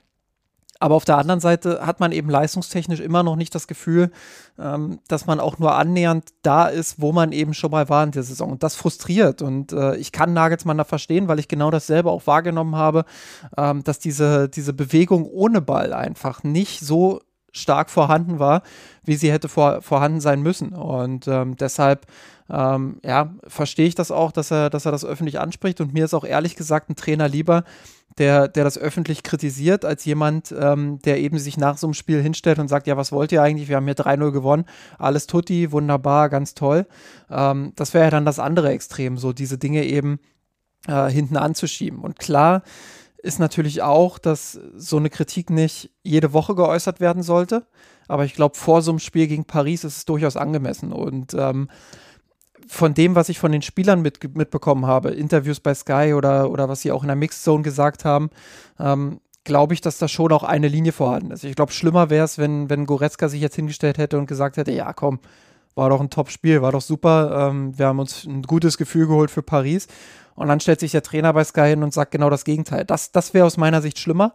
Speaker 3: Aber auf der anderen Seite hat man eben leistungstechnisch immer noch nicht das Gefühl, ähm, dass man auch nur annähernd da ist, wo man eben schon mal war in der Saison. Und das frustriert. Und äh, ich kann Nagelsmann da verstehen, weil ich genau dasselbe auch wahrgenommen habe, ähm, dass diese, diese Bewegung ohne Ball einfach nicht so stark vorhanden war, wie sie hätte vor, vorhanden sein müssen. Und ähm, deshalb ähm, ja, verstehe ich das auch, dass er, dass er das öffentlich anspricht. Und mir ist auch ehrlich gesagt ein Trainer lieber, der, der das öffentlich kritisiert, als jemand, ähm, der eben sich nach so einem Spiel hinstellt und sagt, ja, was wollt ihr eigentlich? Wir haben hier 3-0 gewonnen, alles tutti, wunderbar, ganz toll. Ähm, das wäre ja dann das andere Extrem, so diese Dinge eben äh, hinten anzuschieben. Und klar ist natürlich auch, dass so eine Kritik nicht jede Woche geäußert werden sollte. Aber ich glaube, vor so einem Spiel gegen Paris ist es durchaus angemessen. Und ähm, von dem, was ich von den Spielern mit, mitbekommen habe, Interviews bei Sky oder, oder was sie auch in der Mixed Zone gesagt haben, ähm, glaube ich, dass da schon auch eine Linie vorhanden ist. Ich glaube, schlimmer wäre es, wenn, wenn Goretzka sich jetzt hingestellt hätte und gesagt hätte, ja komm, war doch ein Top-Spiel, war doch super, ähm, wir haben uns ein gutes Gefühl geholt für Paris. Und dann stellt sich der Trainer bei Sky hin und sagt genau das Gegenteil. Das, das wäre aus meiner Sicht schlimmer.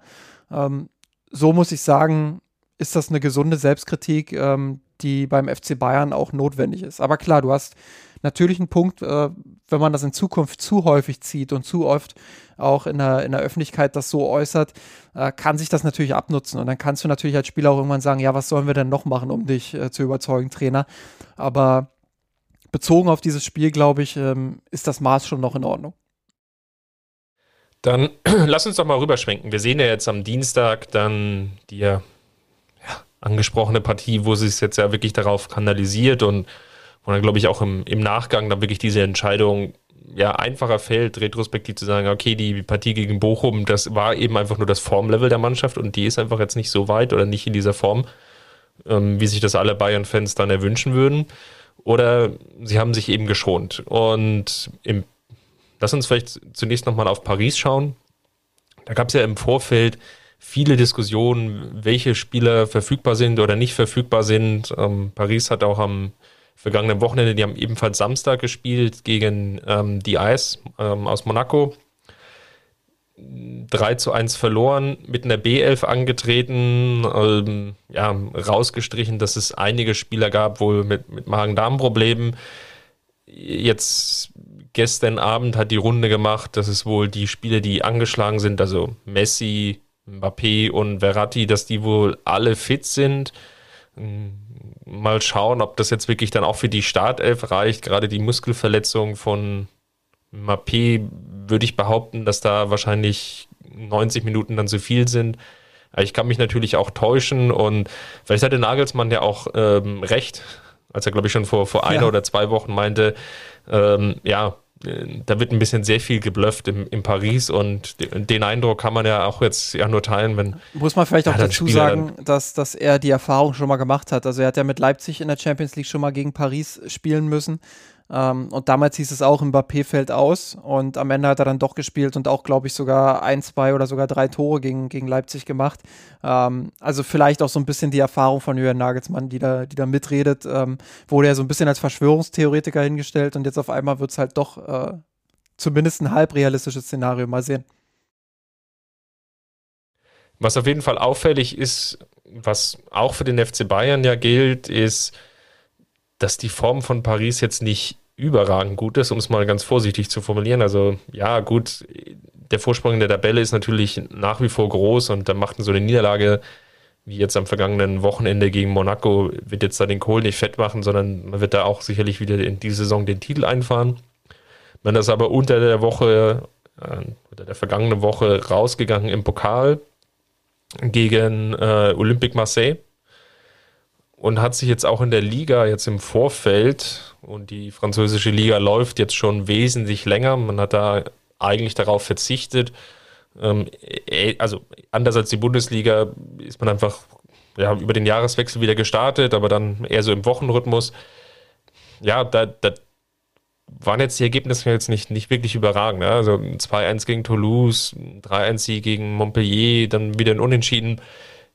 Speaker 3: Ähm, so muss ich sagen, ist das eine gesunde Selbstkritik, ähm, die beim FC Bayern auch notwendig ist. Aber klar, du hast natürlich ein Punkt, äh, wenn man das in Zukunft zu häufig zieht und zu oft auch in der, in der Öffentlichkeit das so äußert, äh, kann sich das natürlich abnutzen. Und dann kannst du natürlich als Spieler auch irgendwann sagen, ja, was sollen wir denn noch machen, um dich äh, zu überzeugen, Trainer? Aber bezogen auf dieses Spiel, glaube ich, ähm, ist das Maß schon noch in Ordnung.
Speaker 2: Dann lass uns doch mal rüberschwenken. Wir sehen ja jetzt am Dienstag dann die ja, angesprochene Partie, wo sie es jetzt ja wirklich darauf kanalisiert und wo dann, glaube ich, auch im, im Nachgang dann wirklich diese Entscheidung ja einfacher fällt, retrospektiv zu sagen, okay, die Partie gegen Bochum, das war eben einfach nur das Formlevel der Mannschaft und die ist einfach jetzt nicht so weit oder nicht in dieser Form, ähm, wie sich das alle Bayern-Fans dann erwünschen würden. Oder sie haben sich eben geschont. Und im, lass uns vielleicht zunächst nochmal auf Paris schauen. Da gab es ja im Vorfeld viele Diskussionen, welche Spieler verfügbar sind oder nicht verfügbar sind. Ähm, Paris hat auch am vergangenen Wochenende, die haben ebenfalls Samstag gespielt gegen ähm, die Ice ähm, aus Monaco. 3 zu 1 verloren, mit einer B11 angetreten, ähm, ja, rausgestrichen, dass es einige Spieler gab, wohl mit, mit Magen-Darm-Problemen. Jetzt gestern Abend hat die Runde gemacht, dass es wohl die Spieler, die angeschlagen sind, also Messi, Mbappé und Verratti, dass die wohl alle fit sind mal schauen, ob das jetzt wirklich dann auch für die Startelf reicht. Gerade die Muskelverletzung von Mappé würde ich behaupten, dass da wahrscheinlich 90 Minuten dann zu viel sind. ich kann mich natürlich auch täuschen und vielleicht hatte Nagelsmann ja auch ähm, recht, als er, glaube ich, schon vor, vor einer ja. oder zwei Wochen meinte, ähm, ja, da wird ein bisschen sehr viel geblufft im, in Paris und den Eindruck kann man ja auch jetzt ja nur teilen, wenn.
Speaker 3: Muss man vielleicht auch dazu sagen, dass, dass er die Erfahrung schon mal gemacht hat. Also er hat ja mit Leipzig in der Champions League schon mal gegen Paris spielen müssen. Ähm, und damals hieß es auch, Mbappé fällt aus. Und am Ende hat er dann doch gespielt und auch, glaube ich, sogar ein, zwei oder sogar drei Tore gegen, gegen Leipzig gemacht. Ähm, also vielleicht auch so ein bisschen die Erfahrung von Jürgen Nagelsmann, die da, die da mitredet. Ähm, wurde er so ein bisschen als Verschwörungstheoretiker hingestellt und jetzt auf einmal wird es halt doch äh, zumindest ein halb realistisches Szenario. Mal sehen.
Speaker 2: Was auf jeden Fall auffällig ist, was auch für den FC Bayern ja gilt, ist, dass die Form von Paris jetzt nicht überragend gut ist, um es mal ganz vorsichtig zu formulieren. Also ja, gut, der Vorsprung in der Tabelle ist natürlich nach wie vor groß und da machten so eine Niederlage wie jetzt am vergangenen Wochenende gegen Monaco, wird jetzt da den Kohl nicht fett machen, sondern man wird da auch sicherlich wieder in diese Saison den Titel einfahren. Man ist aber unter der Woche, äh, unter der vergangenen Woche rausgegangen im Pokal gegen äh, Olympique Marseille und hat sich jetzt auch in der Liga jetzt im Vorfeld und die französische Liga läuft jetzt schon wesentlich länger. Man hat da eigentlich darauf verzichtet. Ähm, äh, also anders als die Bundesliga ist man einfach ja, über den Jahreswechsel wieder gestartet, aber dann eher so im Wochenrhythmus. Ja, da, da waren jetzt die Ergebnisse jetzt nicht, nicht wirklich überragend. Ne? Also 2-1 gegen Toulouse, 3-1 gegen Montpellier, dann wieder ein Unentschieden.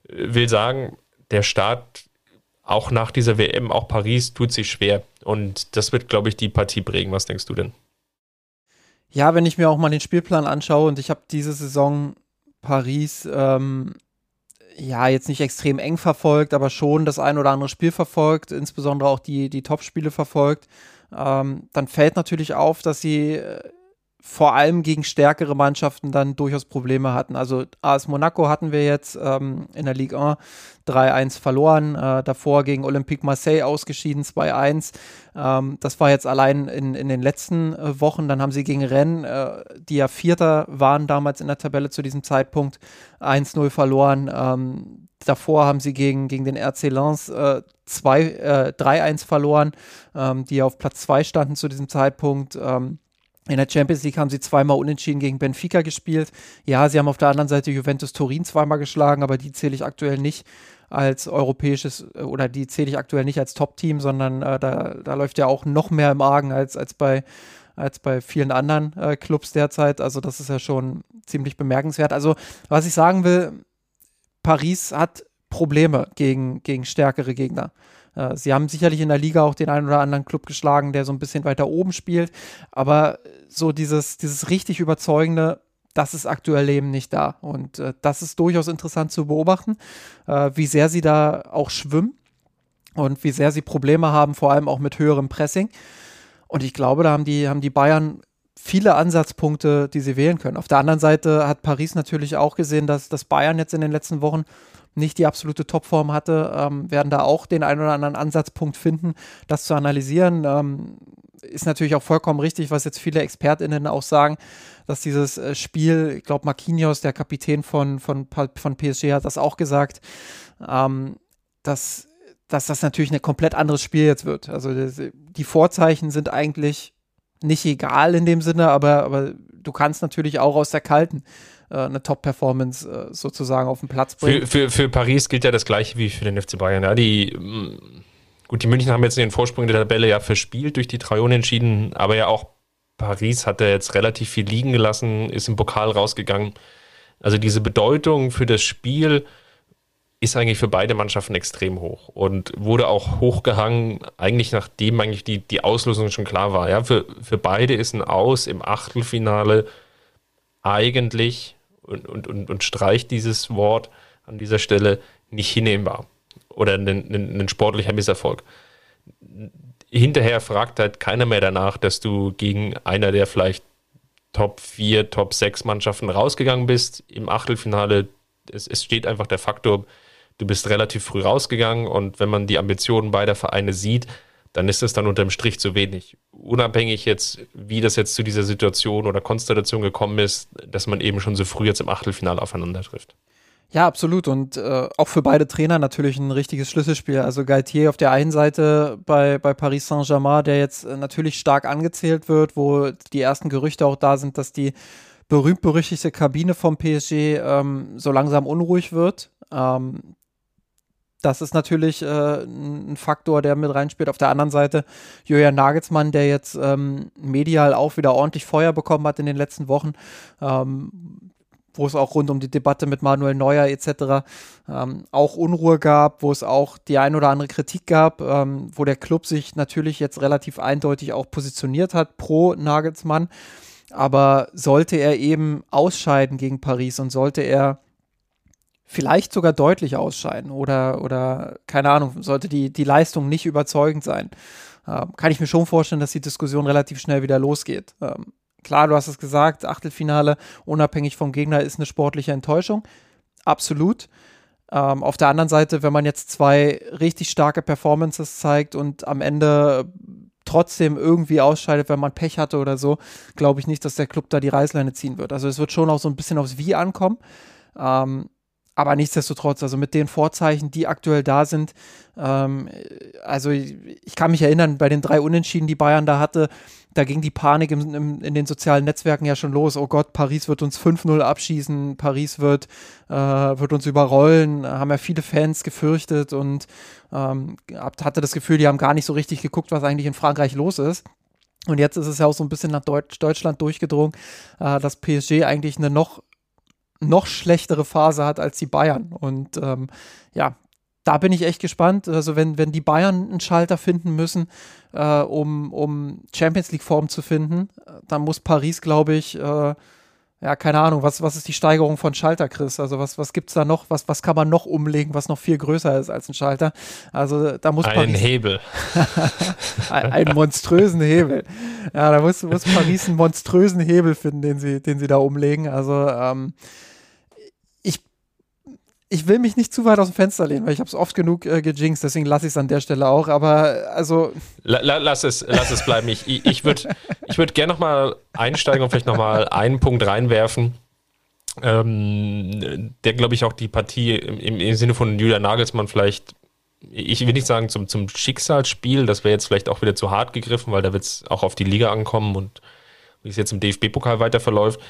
Speaker 2: Will sagen, der Start auch nach dieser WM, auch Paris tut sich schwer. Und das wird, glaube ich, die Partie prägen. Was denkst du denn?
Speaker 3: Ja, wenn ich mir auch mal den Spielplan anschaue und ich habe diese Saison Paris ähm, ja jetzt nicht extrem eng verfolgt, aber schon das ein oder andere Spiel verfolgt, insbesondere auch die, die Top-Spiele verfolgt, ähm, dann fällt natürlich auf, dass sie äh, vor allem gegen stärkere Mannschaften dann durchaus Probleme hatten. Also AS Monaco hatten wir jetzt ähm, in der Ligue 1 3-1 verloren, äh, davor gegen Olympique Marseille ausgeschieden 2-1. Ähm, das war jetzt allein in, in den letzten äh, Wochen. Dann haben sie gegen Rennes, äh, die ja Vierter waren damals in der Tabelle zu diesem Zeitpunkt, 1-0 verloren. Ähm, davor haben sie gegen, gegen den RC Lens äh, äh, 3-1 verloren, ähm, die auf Platz 2 standen zu diesem Zeitpunkt. Ähm, in der Champions League haben sie zweimal unentschieden gegen Benfica gespielt. Ja, sie haben auf der anderen Seite Juventus Turin zweimal geschlagen, aber die zähle ich aktuell nicht als europäisches äh, oder die zähle ich aktuell nicht als Top-Team, sondern äh, da, da läuft ja auch noch mehr im Argen als, als bei als bei vielen anderen äh, Clubs derzeit. Also das ist ja schon ziemlich bemerkenswert. Also was ich sagen will, Paris hat Probleme gegen, gegen stärkere Gegner. Äh, sie haben sicherlich in der Liga auch den einen oder anderen Club geschlagen, der so ein bisschen weiter oben spielt, aber so dieses, dieses richtig überzeugende, das ist aktuell eben nicht da. Und äh, das ist durchaus interessant zu beobachten, äh, wie sehr sie da auch schwimmen und wie sehr sie Probleme haben, vor allem auch mit höherem Pressing. Und ich glaube, da haben die, haben die Bayern viele Ansatzpunkte, die sie wählen können. Auf der anderen Seite hat Paris natürlich auch gesehen, dass, dass Bayern jetzt in den letzten Wochen nicht die absolute Topform hatte, ähm, werden da auch den einen oder anderen Ansatzpunkt finden, das zu analysieren. Ähm, ist natürlich auch vollkommen richtig, was jetzt viele ExpertInnen auch sagen, dass dieses äh, Spiel, ich glaube, Marquinhos, der Kapitän von, von, von PSG, hat das auch gesagt, ähm, dass, dass das natürlich ein komplett anderes Spiel jetzt wird. Also die Vorzeichen sind eigentlich nicht egal in dem Sinne, aber, aber du kannst natürlich auch aus der kalten äh, eine Top-Performance äh, sozusagen auf den Platz
Speaker 2: bringen. Für, für, für Paris gilt ja das gleiche wie für den FC Bayern. Ja, die, mm, gut, die München haben jetzt den Vorsprung der Tabelle ja verspielt durch die drei entschieden, aber ja auch Paris hat er jetzt relativ viel liegen gelassen, ist im Pokal rausgegangen. Also diese Bedeutung für das Spiel ist eigentlich für beide Mannschaften extrem hoch und wurde auch hochgehangen, eigentlich nachdem eigentlich die, die Auslösung schon klar war. Ja, für, für beide ist ein Aus im Achtelfinale eigentlich und, und, und, und streicht dieses Wort an dieser Stelle nicht hinnehmbar oder ein, ein, ein sportlicher Misserfolg. Hinterher fragt halt keiner mehr danach, dass du gegen einer der vielleicht Top 4, Top 6 Mannschaften rausgegangen bist im Achtelfinale. Es, es steht einfach der Faktor, du bist relativ früh rausgegangen und wenn man die Ambitionen beider Vereine sieht, dann ist es dann unterm Strich zu wenig. Unabhängig jetzt, wie das jetzt zu dieser Situation oder Konstellation gekommen ist, dass man eben schon so früh jetzt im Achtelfinale aufeinander trifft.
Speaker 3: Ja, absolut. Und äh, auch für beide Trainer natürlich ein richtiges Schlüsselspiel. Also Galtier auf der einen Seite bei, bei Paris Saint-Germain, der jetzt äh, natürlich stark angezählt wird, wo die ersten Gerüchte auch da sind, dass die berühmt-berüchtigte Kabine vom PSG ähm, so langsam unruhig wird. Ähm, Das ist natürlich äh, ein Faktor, der mit reinspielt. Auf der anderen Seite Julian Nagelsmann, der jetzt ähm, medial auch wieder ordentlich Feuer bekommen hat in den letzten Wochen. Ähm, wo es auch rund um die Debatte mit Manuel Neuer etc. Ähm, auch Unruhe gab, wo es auch die ein oder andere Kritik gab, ähm, wo der Club sich natürlich jetzt relativ eindeutig auch positioniert hat pro Nagelsmann. Aber sollte er eben ausscheiden gegen Paris und sollte er vielleicht sogar deutlich ausscheiden oder, oder keine Ahnung, sollte die, die Leistung nicht überzeugend sein, ähm, kann ich mir schon vorstellen, dass die Diskussion relativ schnell wieder losgeht. Ähm, Klar, du hast es gesagt, Achtelfinale, unabhängig vom Gegner, ist eine sportliche Enttäuschung. Absolut. Ähm, auf der anderen Seite, wenn man jetzt zwei richtig starke Performances zeigt und am Ende trotzdem irgendwie ausscheidet, wenn man Pech hatte oder so, glaube ich nicht, dass der Club da die Reißleine ziehen wird. Also es wird schon auch so ein bisschen aufs Wie ankommen. Ähm, aber nichtsdestotrotz, also mit den Vorzeichen, die aktuell da sind, ähm, also ich, ich, kann mich erinnern, bei den drei Unentschieden, die Bayern da hatte, da ging die Panik im, im, in den sozialen Netzwerken ja schon los. Oh Gott, Paris wird uns 5-0 abschießen, Paris wird, äh, wird uns überrollen, haben ja viele Fans gefürchtet und ähm, hatte das Gefühl, die haben gar nicht so richtig geguckt, was eigentlich in Frankreich los ist. Und jetzt ist es ja auch so ein bisschen nach Deutsch, Deutschland durchgedrungen, äh, dass PSG eigentlich eine noch noch schlechtere Phase hat als die Bayern. Und ähm, ja, da bin ich echt gespannt. Also wenn, wenn die Bayern einen Schalter finden müssen, äh, um, um Champions League-Form zu finden, dann muss Paris, glaube ich, äh, ja, keine Ahnung, was, was ist die Steigerung von Schalter, Chris? Also was, was gibt es da noch? Was, was kann man noch umlegen, was noch viel größer ist als ein Schalter? Also da muss
Speaker 2: Ein
Speaker 3: Paris
Speaker 2: Hebel.
Speaker 3: ein, einen monströsen Hebel. Ja, da muss, muss Paris einen monströsen Hebel finden, den sie, den sie da umlegen. Also ähm, ich will mich nicht zu weit aus dem Fenster lehnen, weil ich habe es oft genug äh, gejinxt, deswegen lasse ich es an der Stelle auch. Aber also.
Speaker 2: La, la, lass, es, lass es bleiben. Ich, ich, ich würde ich würd gerne nochmal einsteigen und vielleicht nochmal einen Punkt reinwerfen, ähm, der, glaube ich, auch die Partie im, im, Sinne von Julian Nagelsmann vielleicht, ich will nicht sagen zum, zum Schicksalsspiel, das wäre jetzt vielleicht auch wieder zu hart gegriffen, weil da wird es auch auf die Liga ankommen und wie es jetzt im DFB-Pokal weiter verläuft.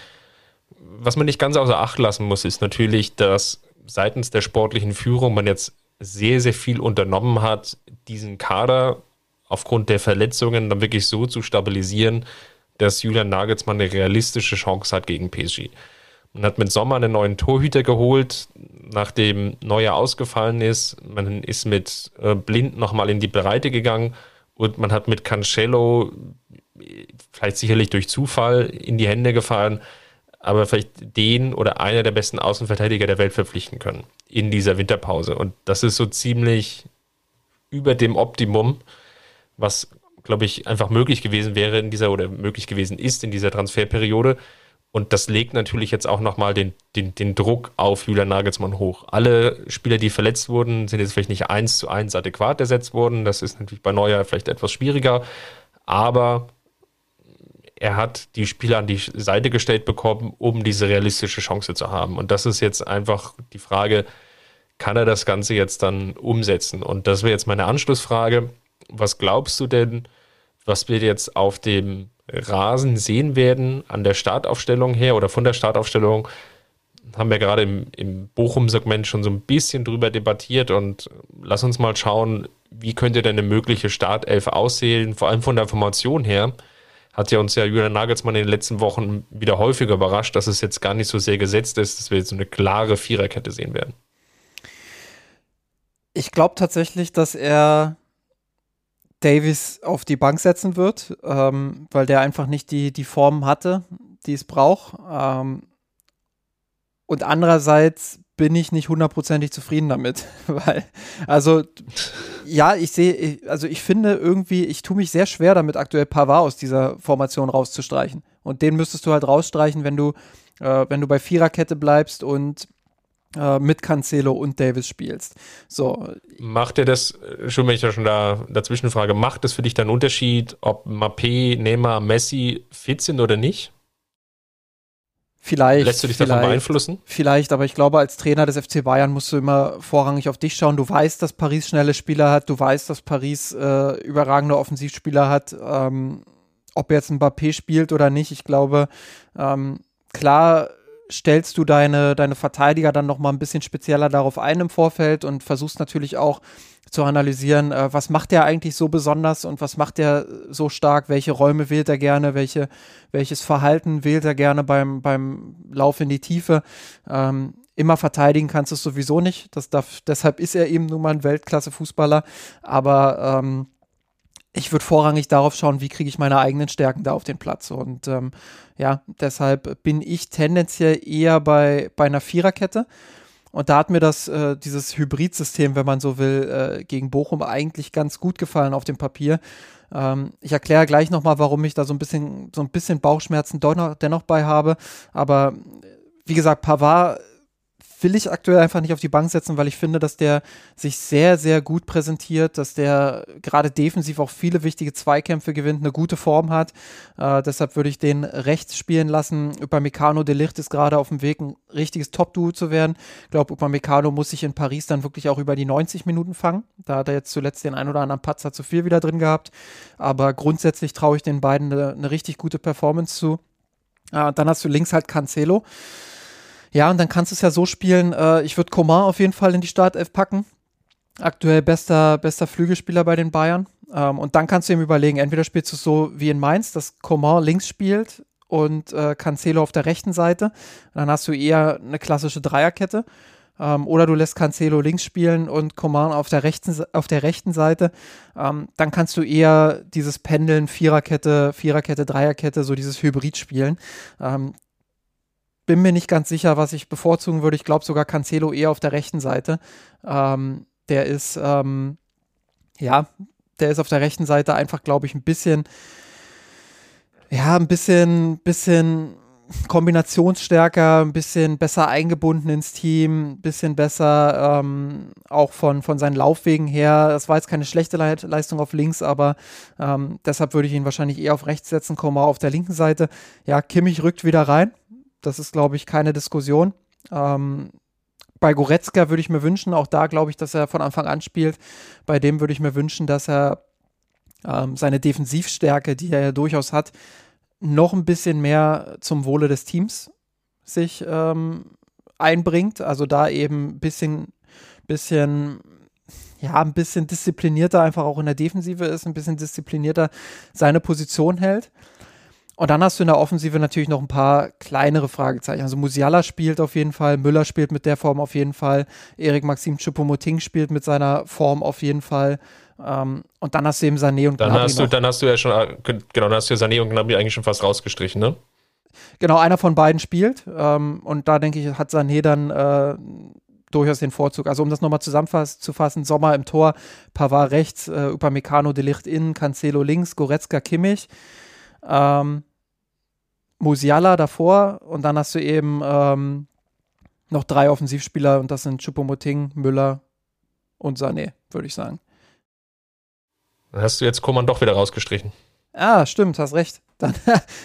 Speaker 2: Was man nicht ganz außer Acht lassen muss, ist natürlich, dass seitens der sportlichen Führung man jetzt sehr, sehr viel unternommen hat, diesen Kader aufgrund der Verletzungen dann wirklich so zu stabilisieren, dass Julian Nagelsmann eine realistische Chance hat gegen PSG. Man hat mit Sommer einen neuen Torhüter geholt, nachdem Neuer ausgefallen ist. Man ist mit äh, Blind nochmal in die Breite gegangen und man hat mit Cancelo, vielleicht sicherlich durch Zufall, in die Hände gefallen, aber vielleicht den oder einer der besten Außenverteidiger der Welt verpflichten können in dieser Winterpause. Und das ist so ziemlich über dem Optimum, was, glaube ich, einfach möglich gewesen wäre in dieser oder möglich gewesen ist in dieser Transferperiode. Und das legt natürlich jetzt auch nochmal den, den, den Druck auf Julian Nagelsmann hoch. Alle Spieler, die verletzt wurden, sind jetzt vielleicht nicht eins zu eins adäquat ersetzt worden. Das ist natürlich bei Neuer vielleicht etwas schwieriger. Aber er hat die Spieler an die Seite gestellt bekommen, um diese realistische Chance zu haben. Und das ist jetzt einfach die Frage, kann er das Ganze jetzt dann umsetzen? Und das wäre jetzt meine Anschlussfrage. Was glaubst du denn, was wir jetzt auf dem Rasen sehen werden an der Startaufstellung her oder von der Startaufstellung? Haben wir gerade im, im Bochum-Segment schon so ein bisschen drüber debattiert und lass uns mal schauen, wie könnte denn eine mögliche Startelf aussehen, vor allem von der Formation her hat ja uns ja Julian Nagelsmann in den letzten Wochen wieder häufiger überrascht, dass es jetzt gar nicht so sehr gesetzt ist, dass wir jetzt so eine klare Viererkette sehen werden.
Speaker 3: Ich glaube tatsächlich, dass er Davies auf die Bank setzen wird, ähm, weil der einfach nicht die, die Form hatte, die es braucht. Ähm, und andererseits bin ich nicht hundertprozentig zufrieden damit, weil, also, ja, ich sehe, also ich finde irgendwie, ich tue mich sehr schwer damit, aktuell Pavard aus dieser Formation rauszustreichen. Und den müsstest du halt rausstreichen, wenn du, äh, wenn du bei Viererkette bleibst und äh, mit Cancelo und Davis spielst. So.
Speaker 2: Macht er das, schon wenn ich da schon da dazwischen frage, macht das für dich dann Unterschied, ob Mappé, Neymar, Messi fit sind oder nicht?
Speaker 3: Vielleicht.
Speaker 2: Lässt du dich davon beeinflussen?
Speaker 3: Vielleicht, aber ich glaube, als Trainer des FC Bayern musst du immer vorrangig auf dich schauen. Du weißt, dass Paris schnelle Spieler hat, du weißt, dass Paris äh, überragende Offensivspieler hat. Ähm, ob jetzt ein Mbappé spielt oder nicht, ich glaube, ähm, klar stellst du deine, deine Verteidiger dann nochmal ein bisschen spezieller darauf ein im Vorfeld und versuchst natürlich auch zu analysieren, äh, was macht der eigentlich so besonders und was macht der so stark, welche Räume wählt er gerne, welche, welches Verhalten wählt er gerne beim, beim Lauf in die Tiefe. Ähm, immer verteidigen kannst du es sowieso nicht. Das darf, deshalb ist er eben nun mal ein Weltklasse-Fußballer. Aber ähm, ich würde vorrangig darauf schauen, wie kriege ich meine eigenen Stärken da auf den Platz. Und ähm, ja, deshalb bin ich tendenziell eher bei, bei einer Viererkette. Und da hat mir das, äh, dieses Hybridsystem, wenn man so will, äh, gegen Bochum eigentlich ganz gut gefallen auf dem Papier. Ähm, ich erkläre gleich nochmal, warum ich da so ein bisschen, so ein bisschen Bauchschmerzen dennoch, dennoch bei habe. Aber wie gesagt, Pavard will ich aktuell einfach nicht auf die Bank setzen, weil ich finde, dass der sich sehr, sehr gut präsentiert, dass der gerade defensiv auch viele wichtige Zweikämpfe gewinnt, eine gute Form hat. Äh, deshalb würde ich den rechts spielen lassen. Upamecano de Licht ist gerade auf dem Weg, ein richtiges Top-Duo zu werden. Ich glaube, Upamecano muss sich in Paris dann wirklich auch über die 90 Minuten fangen. Da hat er jetzt zuletzt den ein oder anderen Patzer zu viel wieder drin gehabt. Aber grundsätzlich traue ich den beiden eine, eine richtig gute Performance zu. Äh, dann hast du links halt Cancelo. Ja, und dann kannst du es ja so spielen. Äh, ich würde Coman auf jeden Fall in die Startelf packen. Aktuell bester, bester Flügelspieler bei den Bayern. Ähm, und dann kannst du ihm überlegen, entweder spielst du es so wie in Mainz, dass Coman links spielt und äh, Cancelo auf der rechten Seite. Dann hast du eher eine klassische Dreierkette. Ähm, oder du lässt Cancelo links spielen und Coman auf der rechten, auf der rechten Seite. Ähm, dann kannst du eher dieses Pendeln, Viererkette, Viererkette, Dreierkette, so dieses Hybrid spielen. Ähm, bin mir nicht ganz sicher, was ich bevorzugen würde. Ich glaube sogar Cancelo eher auf der rechten Seite. Ähm, der ist, ähm, ja, der ist auf der rechten Seite einfach, glaube ich, ein bisschen, ja, ein bisschen, bisschen kombinationsstärker, ein bisschen besser eingebunden ins Team, ein bisschen besser ähm, auch von, von seinen Laufwegen her. Das war jetzt keine schlechte Le Leistung auf links, aber ähm, deshalb würde ich ihn wahrscheinlich eher auf rechts setzen, komme auf der linken Seite. Ja, Kimmich rückt wieder rein. Das ist, glaube ich, keine Diskussion. Ähm, bei Goretzka würde ich mir wünschen, auch da glaube ich, dass er von Anfang an spielt. Bei dem würde ich mir wünschen, dass er ähm, seine Defensivstärke, die er ja durchaus hat, noch ein bisschen mehr zum Wohle des Teams sich ähm, einbringt. Also da eben ein bisschen, bisschen, ja, ein bisschen disziplinierter einfach auch in der Defensive ist, ein bisschen disziplinierter seine Position hält. Und dann hast du in der Offensive natürlich noch ein paar kleinere Fragezeichen. Also Musiala spielt auf jeden Fall, Müller spielt mit der Form auf jeden Fall, Erik Maxim Choupo-Moting spielt mit seiner Form auf jeden Fall. Ähm, und dann hast du eben Sané und
Speaker 2: dann Gnabry hast du, noch. Dann hast du ja schon, äh, genau, dann hast du ja Sané und Gnabry eigentlich schon fast rausgestrichen, ne?
Speaker 3: Genau, einer von beiden spielt. Ähm, und da denke ich, hat Sané dann äh, durchaus den Vorzug. Also um das nochmal zusammenzufassen, Sommer im Tor, Pavard rechts, äh, Upamecano, Delicht innen, Cancelo links, Goretzka, Kimmich. Ähm, Musiala davor und dann hast du eben ähm, noch drei Offensivspieler und das sind Chupomoting, Müller und Sané, würde ich sagen.
Speaker 2: Dann hast du jetzt Koman doch wieder rausgestrichen.
Speaker 3: Ah, stimmt, hast recht. Dann,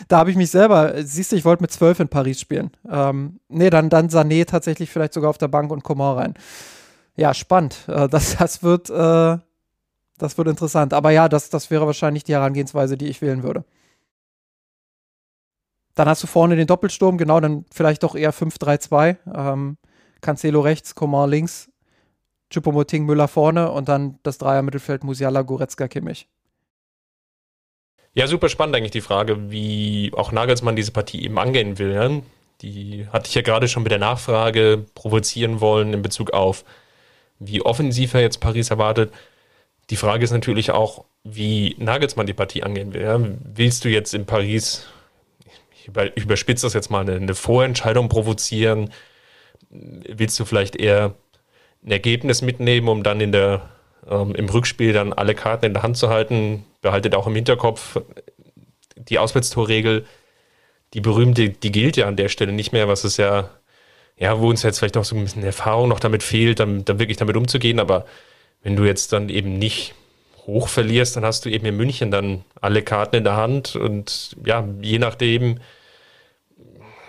Speaker 3: da habe ich mich selber, siehst du, ich wollte mit zwölf in Paris spielen. Ähm, nee, dann, dann Sané tatsächlich vielleicht sogar auf der Bank und Coman rein. Ja, spannend. Äh, das, das wird, äh, das wird interessant. Aber ja, das, das wäre wahrscheinlich die Herangehensweise, die ich wählen würde. Dann hast du vorne den Doppelsturm, genau, dann vielleicht doch eher 5-3-2. Ähm, Cancelo rechts, Coman links, Chupomoting, Müller vorne und dann das Dreier-Mittelfeld Musiala, Goretzka, Kimmich.
Speaker 2: Ja, super spannend eigentlich die Frage, wie auch Nagelsmann diese Partie eben angehen will. Ja? Die hatte ich ja gerade schon mit der Nachfrage provozieren wollen in Bezug auf, wie offensiv er jetzt Paris erwartet. Die Frage ist natürlich auch, wie Nagelsmann die Partie angehen will. Ja? Willst du jetzt in Paris über, überspitze das jetzt mal, eine, eine Vorentscheidung provozieren? Willst du vielleicht eher ein Ergebnis mitnehmen, um dann in der, ähm, im Rückspiel dann alle Karten in der Hand zu halten? Behaltet auch im Hinterkopf die Auswärtstorregel, die berühmte, die gilt ja an der Stelle nicht mehr, was es ja, ja, wo uns jetzt vielleicht auch so ein bisschen Erfahrung noch damit fehlt, dann, dann wirklich damit umzugehen. Aber wenn du jetzt dann eben nicht hoch verlierst, dann hast du eben in München dann alle Karten in der Hand und ja, je nachdem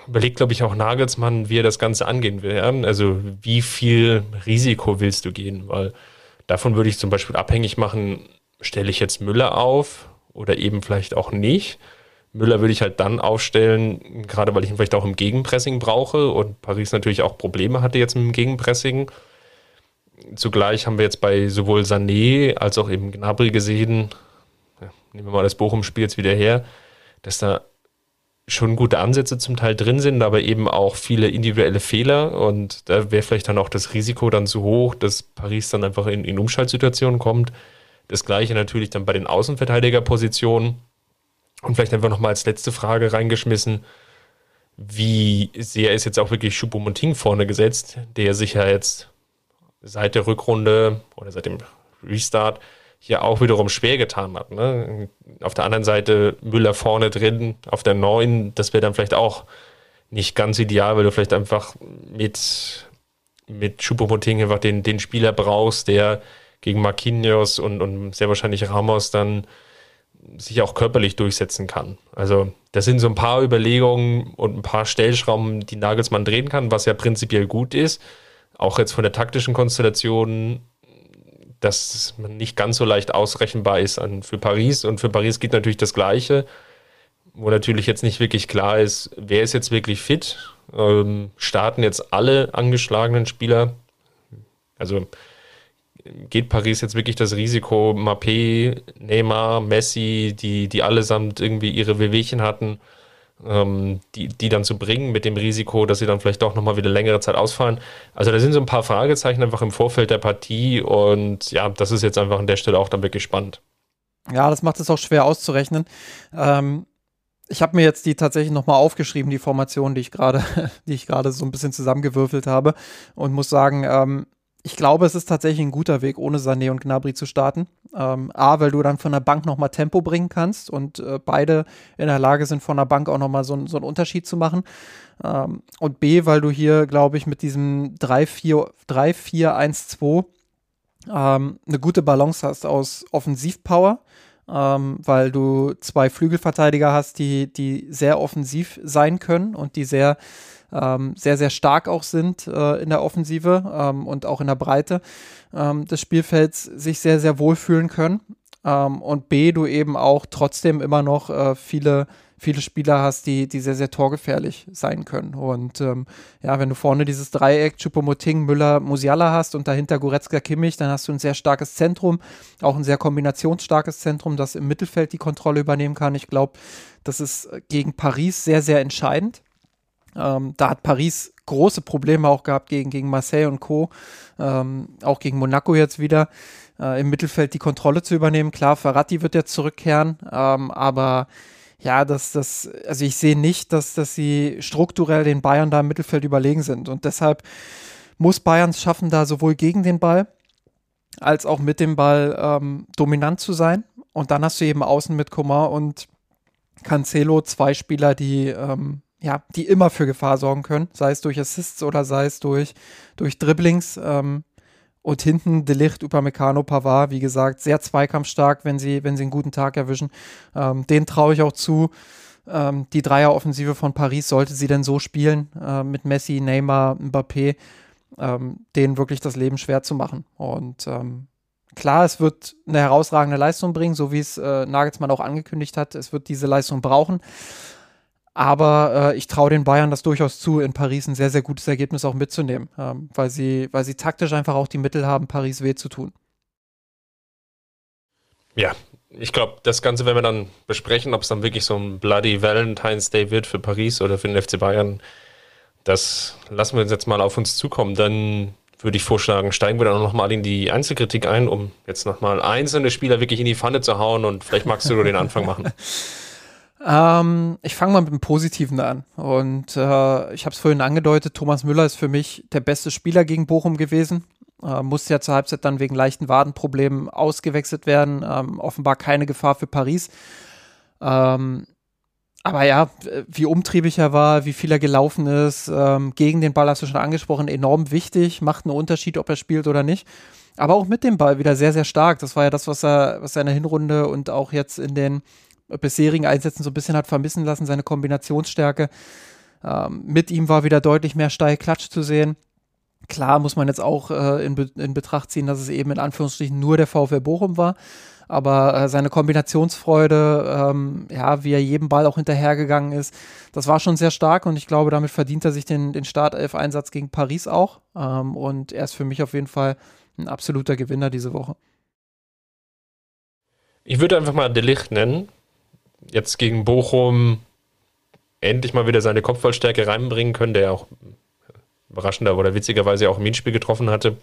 Speaker 2: überlegt, glaube ich, auch Nagelsmann, wie er das Ganze angehen will. Ja? Also wie viel Risiko willst du gehen? Weil davon würde ich zum Beispiel abhängig machen, stelle ich jetzt Müller auf oder eben vielleicht auch nicht. Müller würde ich halt dann aufstellen, gerade weil ich ihn vielleicht auch im Gegenpressing brauche und Paris natürlich auch Probleme hatte jetzt mit dem Gegenpressing. Zugleich haben wir jetzt bei sowohl Sané als auch eben Gnabry gesehen, ja, nehmen wir mal das Bochum-Spiel jetzt wieder her, dass da schon gute Ansätze zum Teil drin sind, aber eben auch viele individuelle Fehler. Und da wäre vielleicht dann auch das Risiko dann zu hoch, dass Paris dann einfach in, in Umschaltsituationen kommt. Das gleiche natürlich dann bei den Außenverteidigerpositionen. Und vielleicht einfach nochmal als letzte Frage reingeschmissen, wie sehr ist jetzt auch wirklich Choupo-Moting vorne gesetzt, der sich ja jetzt seit der Rückrunde oder seit dem Restart hier auch wiederum schwer getan hat. Ne? Auf der anderen Seite Müller vorne drin, auf der neuen, das wäre dann vielleicht auch nicht ganz ideal, weil du vielleicht einfach mit, mit Choupo-Moting einfach den, den Spieler brauchst, der gegen Marquinhos und, und sehr wahrscheinlich Ramos dann sich auch körperlich durchsetzen kann. Also das sind so ein paar Überlegungen und ein paar Stellschrauben, die Nagelsmann drehen kann, was ja prinzipiell gut ist. Auch jetzt von der taktischen Konstellation dass man nicht ganz so leicht ausrechenbar ist an, für Paris. Und für Paris geht natürlich das Gleiche, wo natürlich jetzt nicht wirklich klar ist, wer ist jetzt wirklich fit. Ähm, starten jetzt alle angeschlagenen Spieler. Also geht Paris jetzt wirklich das Risiko, Mappé, Neymar, Messi, die, die allesamt irgendwie ihre Wehwehchen hatten, ähm, die, die dann zu bringen mit dem Risiko, dass sie dann vielleicht doch nochmal wieder längere Zeit ausfallen. Also da sind so ein paar Fragezeichen einfach im Vorfeld der Partie und ja, das ist jetzt einfach an der Stelle auch dann wirklich spannend.
Speaker 3: Ja, das macht es auch schwer auszurechnen. Ähm, ich habe mir jetzt die tatsächlich nochmal aufgeschrieben, die Formation, die ich gerade, die ich gerade so ein bisschen zusammengewürfelt habe und muss sagen, ähm, ich glaube, es ist tatsächlich ein guter Weg, ohne Sané und Gnabry zu starten. Ähm, A, weil du dann von der Bank nochmal Tempo bringen kannst und äh, beide in der Lage sind, von der Bank auch nochmal so, so einen Unterschied zu machen. Ähm, und B, weil du hier, glaube ich, mit diesem 3-4-1-2 ähm, eine gute Balance hast aus Offensivpower, ähm, weil du zwei Flügelverteidiger hast, die, die sehr offensiv sein können und die sehr ähm, sehr, sehr stark auch sind äh, in der Offensive ähm, und auch in der Breite ähm, des Spielfelds sich sehr, sehr wohlfühlen können. Ähm, und B, du eben auch trotzdem immer noch äh, viele viele Spieler hast, die, die sehr, sehr torgefährlich sein können. Und ähm, ja, wenn du vorne dieses Dreieck Chupomoting, Müller, Musiala hast und dahinter Goretzka, Kimmich, dann hast du ein sehr starkes Zentrum, auch ein sehr kombinationsstarkes Zentrum, das im Mittelfeld die Kontrolle übernehmen kann. Ich glaube, das ist gegen Paris sehr, sehr entscheidend. Ähm, da hat Paris große Probleme auch gehabt gegen, gegen Marseille und Co., ähm, auch gegen Monaco jetzt wieder äh, im Mittelfeld die Kontrolle zu übernehmen. Klar, Ferrati wird jetzt zurückkehren, ähm, aber ja, dass das, also ich sehe nicht, dass, dass sie strukturell den Bayern da im Mittelfeld überlegen sind. Und deshalb muss Bayern es schaffen, da sowohl gegen den Ball als auch mit dem Ball ähm, dominant zu sein. Und dann hast du eben außen mit Coman und Cancelo zwei Spieler, die ähm, ja, die immer für Gefahr sorgen können, sei es durch Assists oder sei es durch, durch Dribblings. Ähm, und hinten Delicht, Upamecano, Pavard, wie gesagt, sehr zweikampfstark, wenn sie, wenn sie einen guten Tag erwischen. Ähm, den traue ich auch zu. Ähm, die Dreieroffensive von Paris sollte sie denn so spielen, äh, mit Messi, Neymar, Mbappé, ähm, denen wirklich das Leben schwer zu machen. Und ähm, klar, es wird eine herausragende Leistung bringen, so wie es äh, Nagelsmann auch angekündigt hat. Es wird diese Leistung brauchen. Aber äh, ich traue den Bayern das durchaus zu, in Paris ein sehr, sehr gutes Ergebnis auch mitzunehmen, ähm, weil, sie, weil sie taktisch einfach auch die Mittel haben, Paris weh zu tun.
Speaker 2: Ja, ich glaube, das Ganze werden wir dann besprechen, ob es dann wirklich so ein Bloody Valentine's Day wird für Paris oder für den FC Bayern. Das lassen wir uns jetzt mal auf uns zukommen. Dann würde ich vorschlagen, steigen wir dann nochmal in die Einzelkritik ein, um jetzt nochmal einzelne Spieler wirklich in die Pfanne zu hauen und vielleicht magst du nur den Anfang machen.
Speaker 3: Ähm, ich fange mal mit dem Positiven an. Und äh, ich habe es vorhin angedeutet, Thomas Müller ist für mich der beste Spieler gegen Bochum gewesen. Äh, musste ja zur Halbzeit dann wegen leichten Wadenproblemen ausgewechselt werden. Ähm, offenbar keine Gefahr für Paris. Ähm, aber ja, wie umtriebig er war, wie viel er gelaufen ist, ähm, gegen den Ball hast du schon angesprochen, enorm wichtig, macht einen Unterschied, ob er spielt oder nicht. Aber auch mit dem Ball wieder sehr, sehr stark. Das war ja das, was er, was er in der Hinrunde und auch jetzt in den bisherigen Einsätzen so ein bisschen hat vermissen lassen, seine Kombinationsstärke. Ähm, mit ihm war wieder deutlich mehr Steilklatsch zu sehen. Klar muss man jetzt auch äh, in, Be in Betracht ziehen, dass es eben in Anführungsstrichen nur der VfL Bochum war aber äh, seine Kombinationsfreude, ähm, ja, wie er jedem Ball auch hinterhergegangen ist, das war schon sehr stark und ich glaube, damit verdient er sich den, den Startelf-Einsatz gegen Paris auch ähm, und er ist für mich auf jeden Fall ein absoluter Gewinner diese Woche.
Speaker 2: Ich würde einfach mal Delicht nennen. Jetzt gegen Bochum endlich mal wieder seine Kopfballstärke reinbringen können, der auch überraschender oder witzigerweise auch im Hinspiel getroffen hatte.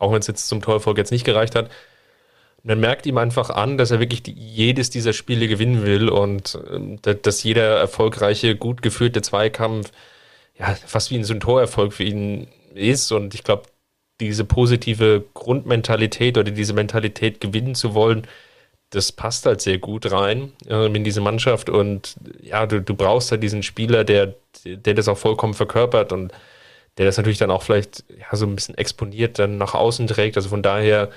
Speaker 2: Auch wenn es jetzt zum Torerfolg jetzt nicht gereicht hat. Man merkt ihm einfach an, dass er wirklich jedes dieser Spiele gewinnen will und äh, dass jeder erfolgreiche, gut geführte Zweikampf ja fast wie ein, so ein Torerfolg für ihn ist. Und ich glaube, diese positive Grundmentalität oder diese Mentalität gewinnen zu wollen, das passt halt sehr gut rein äh, in diese Mannschaft. Und ja, du, du brauchst halt diesen Spieler, der, der das auch vollkommen verkörpert und der das natürlich dann auch vielleicht ja, so ein bisschen exponiert dann nach außen trägt. Also von daher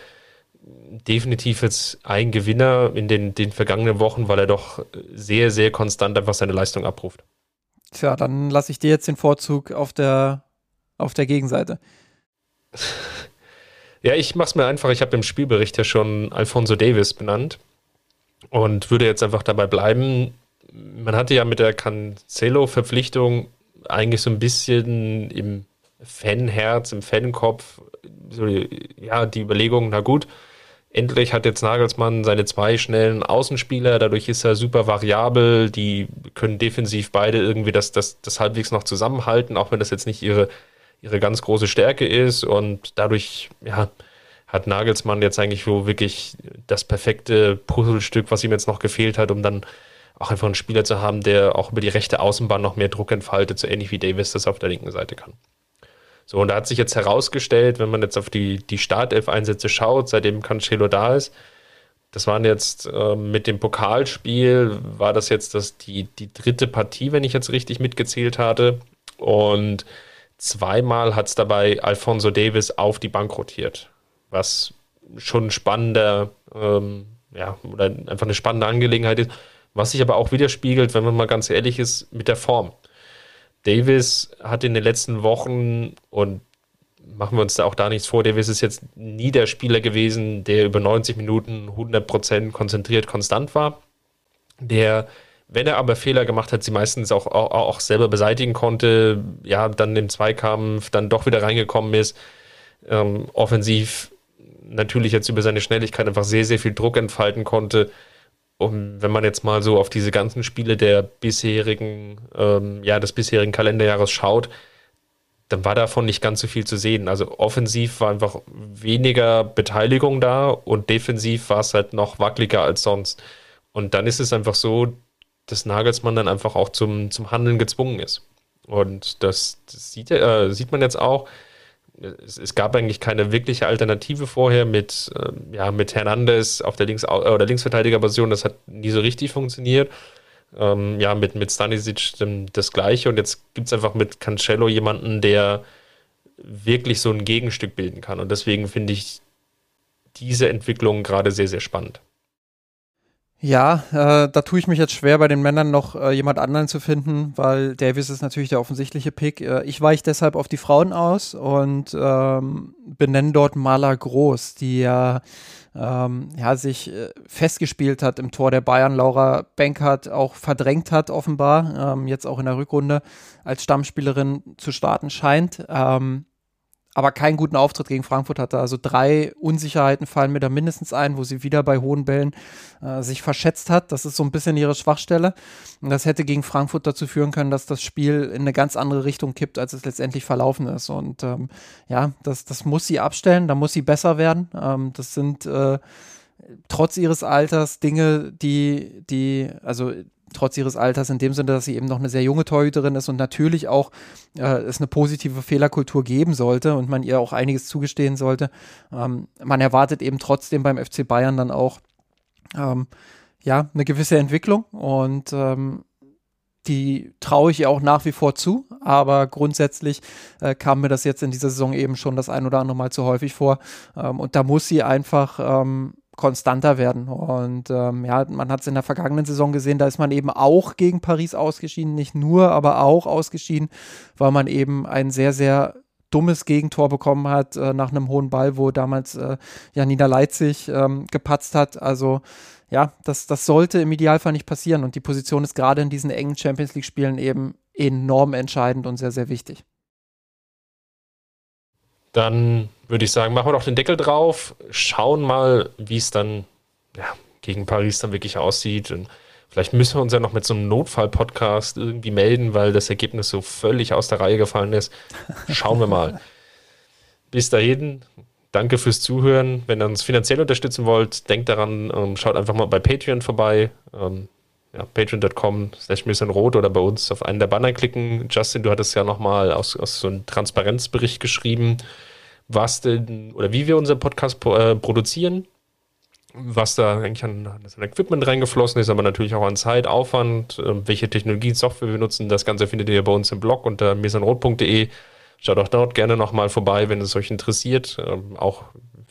Speaker 2: definitiv jetzt ein Gewinner in den, den vergangenen Wochen, weil er doch sehr, sehr konstant einfach seine Leistung abruft.
Speaker 3: Tja, dann lasse ich dir jetzt den Vorzug auf der, auf der Gegenseite.
Speaker 2: Ja, ich mache es mir einfach. Ich habe im Spielbericht ja schon Alfonso Davis benannt und würde jetzt einfach dabei bleiben. Man hatte ja mit der Cancelo-Verpflichtung eigentlich so ein bisschen im Fanherz, im Fankopf so, ja, die Überlegung, na gut, endlich hat jetzt Nagelsmann seine zwei schnellen Außenspieler, dadurch ist er super variabel, die können defensiv beide irgendwie das, das, das halbwegs noch zusammenhalten, auch wenn das jetzt nicht ihre, ihre ganz große Stärke ist und dadurch, ja, hat Nagelsmann jetzt eigentlich so wirklich das perfekte Puzzlestück, was ihm jetzt noch gefehlt hat, um dann auch einfach einen Spieler zu haben, der auch über die rechte Außenbahn noch mehr Druck entfaltet, so ähnlich wie Davis das auf der linken Seite kann. So, und da hat sich jetzt herausgestellt, wenn man jetzt auf die, die Startelf-Einsätze schaut, seitdem Cancelo da ist, das waren jetzt äh, mit dem Pokalspiel, war das jetzt das, die, die dritte Partie, wenn ich jetzt richtig mitgezählt hatte. Und zweimal hat es dabei Alfonso Davis auf die Bank rotiert, was schon spannender, ähm, ja, oder einfach eine spannende Angelegenheit ist, was sich aber auch widerspiegelt, wenn man mal ganz ehrlich ist, mit der Form. Davis hat in den letzten Wochen und machen wir uns da auch da nichts vor, Davis ist jetzt nie der Spieler gewesen, der über 90 Minuten 100% konzentriert konstant war. Der, wenn er aber Fehler gemacht hat, sie meistens auch, auch, auch selber beseitigen konnte, ja, dann im Zweikampf dann doch wieder reingekommen ist. Ähm, offensiv natürlich jetzt über seine Schnelligkeit einfach sehr, sehr viel Druck entfalten konnte. Und wenn man jetzt mal so auf diese ganzen Spiele der bisherigen, ähm, ja, des bisherigen Kalenderjahres schaut, dann war davon nicht ganz so viel zu sehen. Also offensiv war einfach weniger Beteiligung da und defensiv war es halt noch wackeliger als sonst. Und dann ist es einfach so, dass Nagelsmann dann einfach auch zum, zum Handeln gezwungen ist. Und das, das sieht, äh, sieht man jetzt auch es, es, gab eigentlich keine wirkliche Alternative vorher mit, äh, ja, mit Hernandez auf der Links- oder Linksverteidigerposition. Das hat nie so richtig funktioniert. Ähm, ja, mit, mit Stanisic das Gleiche. Und jetzt gibt es einfach mit Cancelo jemanden, der wirklich so ein Gegenstück bilden kann. Und deswegen finde ich diese Entwicklung gerade sehr, sehr spannend.
Speaker 3: Ja, äh, da tue ich mich jetzt schwer, bei den Männern noch äh, jemand anderen zu finden, weil Davis ist natürlich der offensichtliche Pick. Äh, ich weiche deshalb auf die Frauen aus und ähm, benenne dort Maler Groß, die ja, ähm, ja sich äh, festgespielt hat im Tor der Bayern. Laura Benkert auch verdrängt hat, offenbar, ähm, jetzt auch in der Rückrunde als Stammspielerin zu starten scheint. Ähm, aber keinen guten Auftritt gegen Frankfurt hatte. Also drei Unsicherheiten fallen mir da mindestens ein, wo sie wieder bei hohen Bällen äh, sich verschätzt hat. Das ist so ein bisschen ihre Schwachstelle. Und das hätte gegen Frankfurt dazu führen können, dass das Spiel in eine ganz andere Richtung kippt, als es letztendlich verlaufen ist. Und ähm, ja, das, das muss sie abstellen, da muss sie besser werden. Ähm, das sind äh, trotz ihres Alters Dinge, die, die, also trotz ihres Alters in dem Sinne, dass sie eben noch eine sehr junge Torhüterin ist und natürlich auch äh, es eine positive Fehlerkultur geben sollte und man ihr auch einiges zugestehen sollte. Ähm, man erwartet eben trotzdem beim FC Bayern dann auch ähm, ja eine gewisse Entwicklung und ähm, die traue ich ihr auch nach wie vor zu, aber grundsätzlich äh, kam mir das jetzt in dieser Saison eben schon das ein oder andere Mal zu häufig vor. Ähm, und da muss sie einfach ähm, konstanter werden. Und ähm, ja, man hat es in der vergangenen Saison gesehen, da ist man eben auch gegen Paris ausgeschieden, nicht nur, aber auch ausgeschieden, weil man eben ein sehr, sehr dummes Gegentor bekommen hat äh, nach einem hohen Ball, wo damals äh, Janina Leitzig ähm, gepatzt hat. Also ja, das, das sollte im Idealfall nicht passieren. Und die Position ist gerade in diesen engen Champions League-Spielen eben enorm entscheidend und sehr, sehr wichtig.
Speaker 2: Dann würde ich sagen, machen wir doch den Deckel drauf, schauen mal, wie es dann ja, gegen Paris dann wirklich aussieht. Und vielleicht müssen wir uns ja noch mit so einem Notfall-Podcast irgendwie melden, weil das Ergebnis so völlig aus der Reihe gefallen ist. Schauen wir mal. Bis dahin, danke fürs Zuhören. Wenn ihr uns finanziell unterstützen wollt, denkt daran, ähm, schaut einfach mal bei Patreon vorbei. Ja, patreon.com slash rot oder bei uns auf einen der Banner klicken. Justin, du hattest ja nochmal aus, aus so einem Transparenzbericht geschrieben, was denn oder wie wir unseren Podcast äh, produzieren, was da eigentlich an, an Equipment reingeflossen ist, aber natürlich auch an Zeit, Aufwand, äh, welche Technologien, Software wir nutzen. Das Ganze findet ihr bei uns im Blog unter mesanrot.de. Schaut auch dort gerne nochmal vorbei, wenn es euch interessiert. Ähm, auch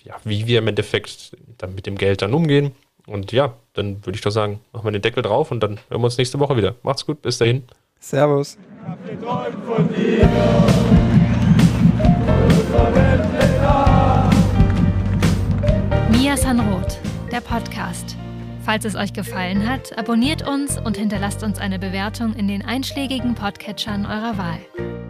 Speaker 2: ja, wie wir im Endeffekt dann mit dem Geld dann umgehen. Und ja, dann würde ich doch sagen, machen wir den Deckel drauf und dann hören wir uns nächste Woche wieder. Macht's gut, bis dahin.
Speaker 3: Servus.
Speaker 1: Mia Sanroth, der Podcast. Falls es euch gefallen hat, abonniert uns und hinterlasst uns eine Bewertung in den einschlägigen Podcatchern eurer Wahl.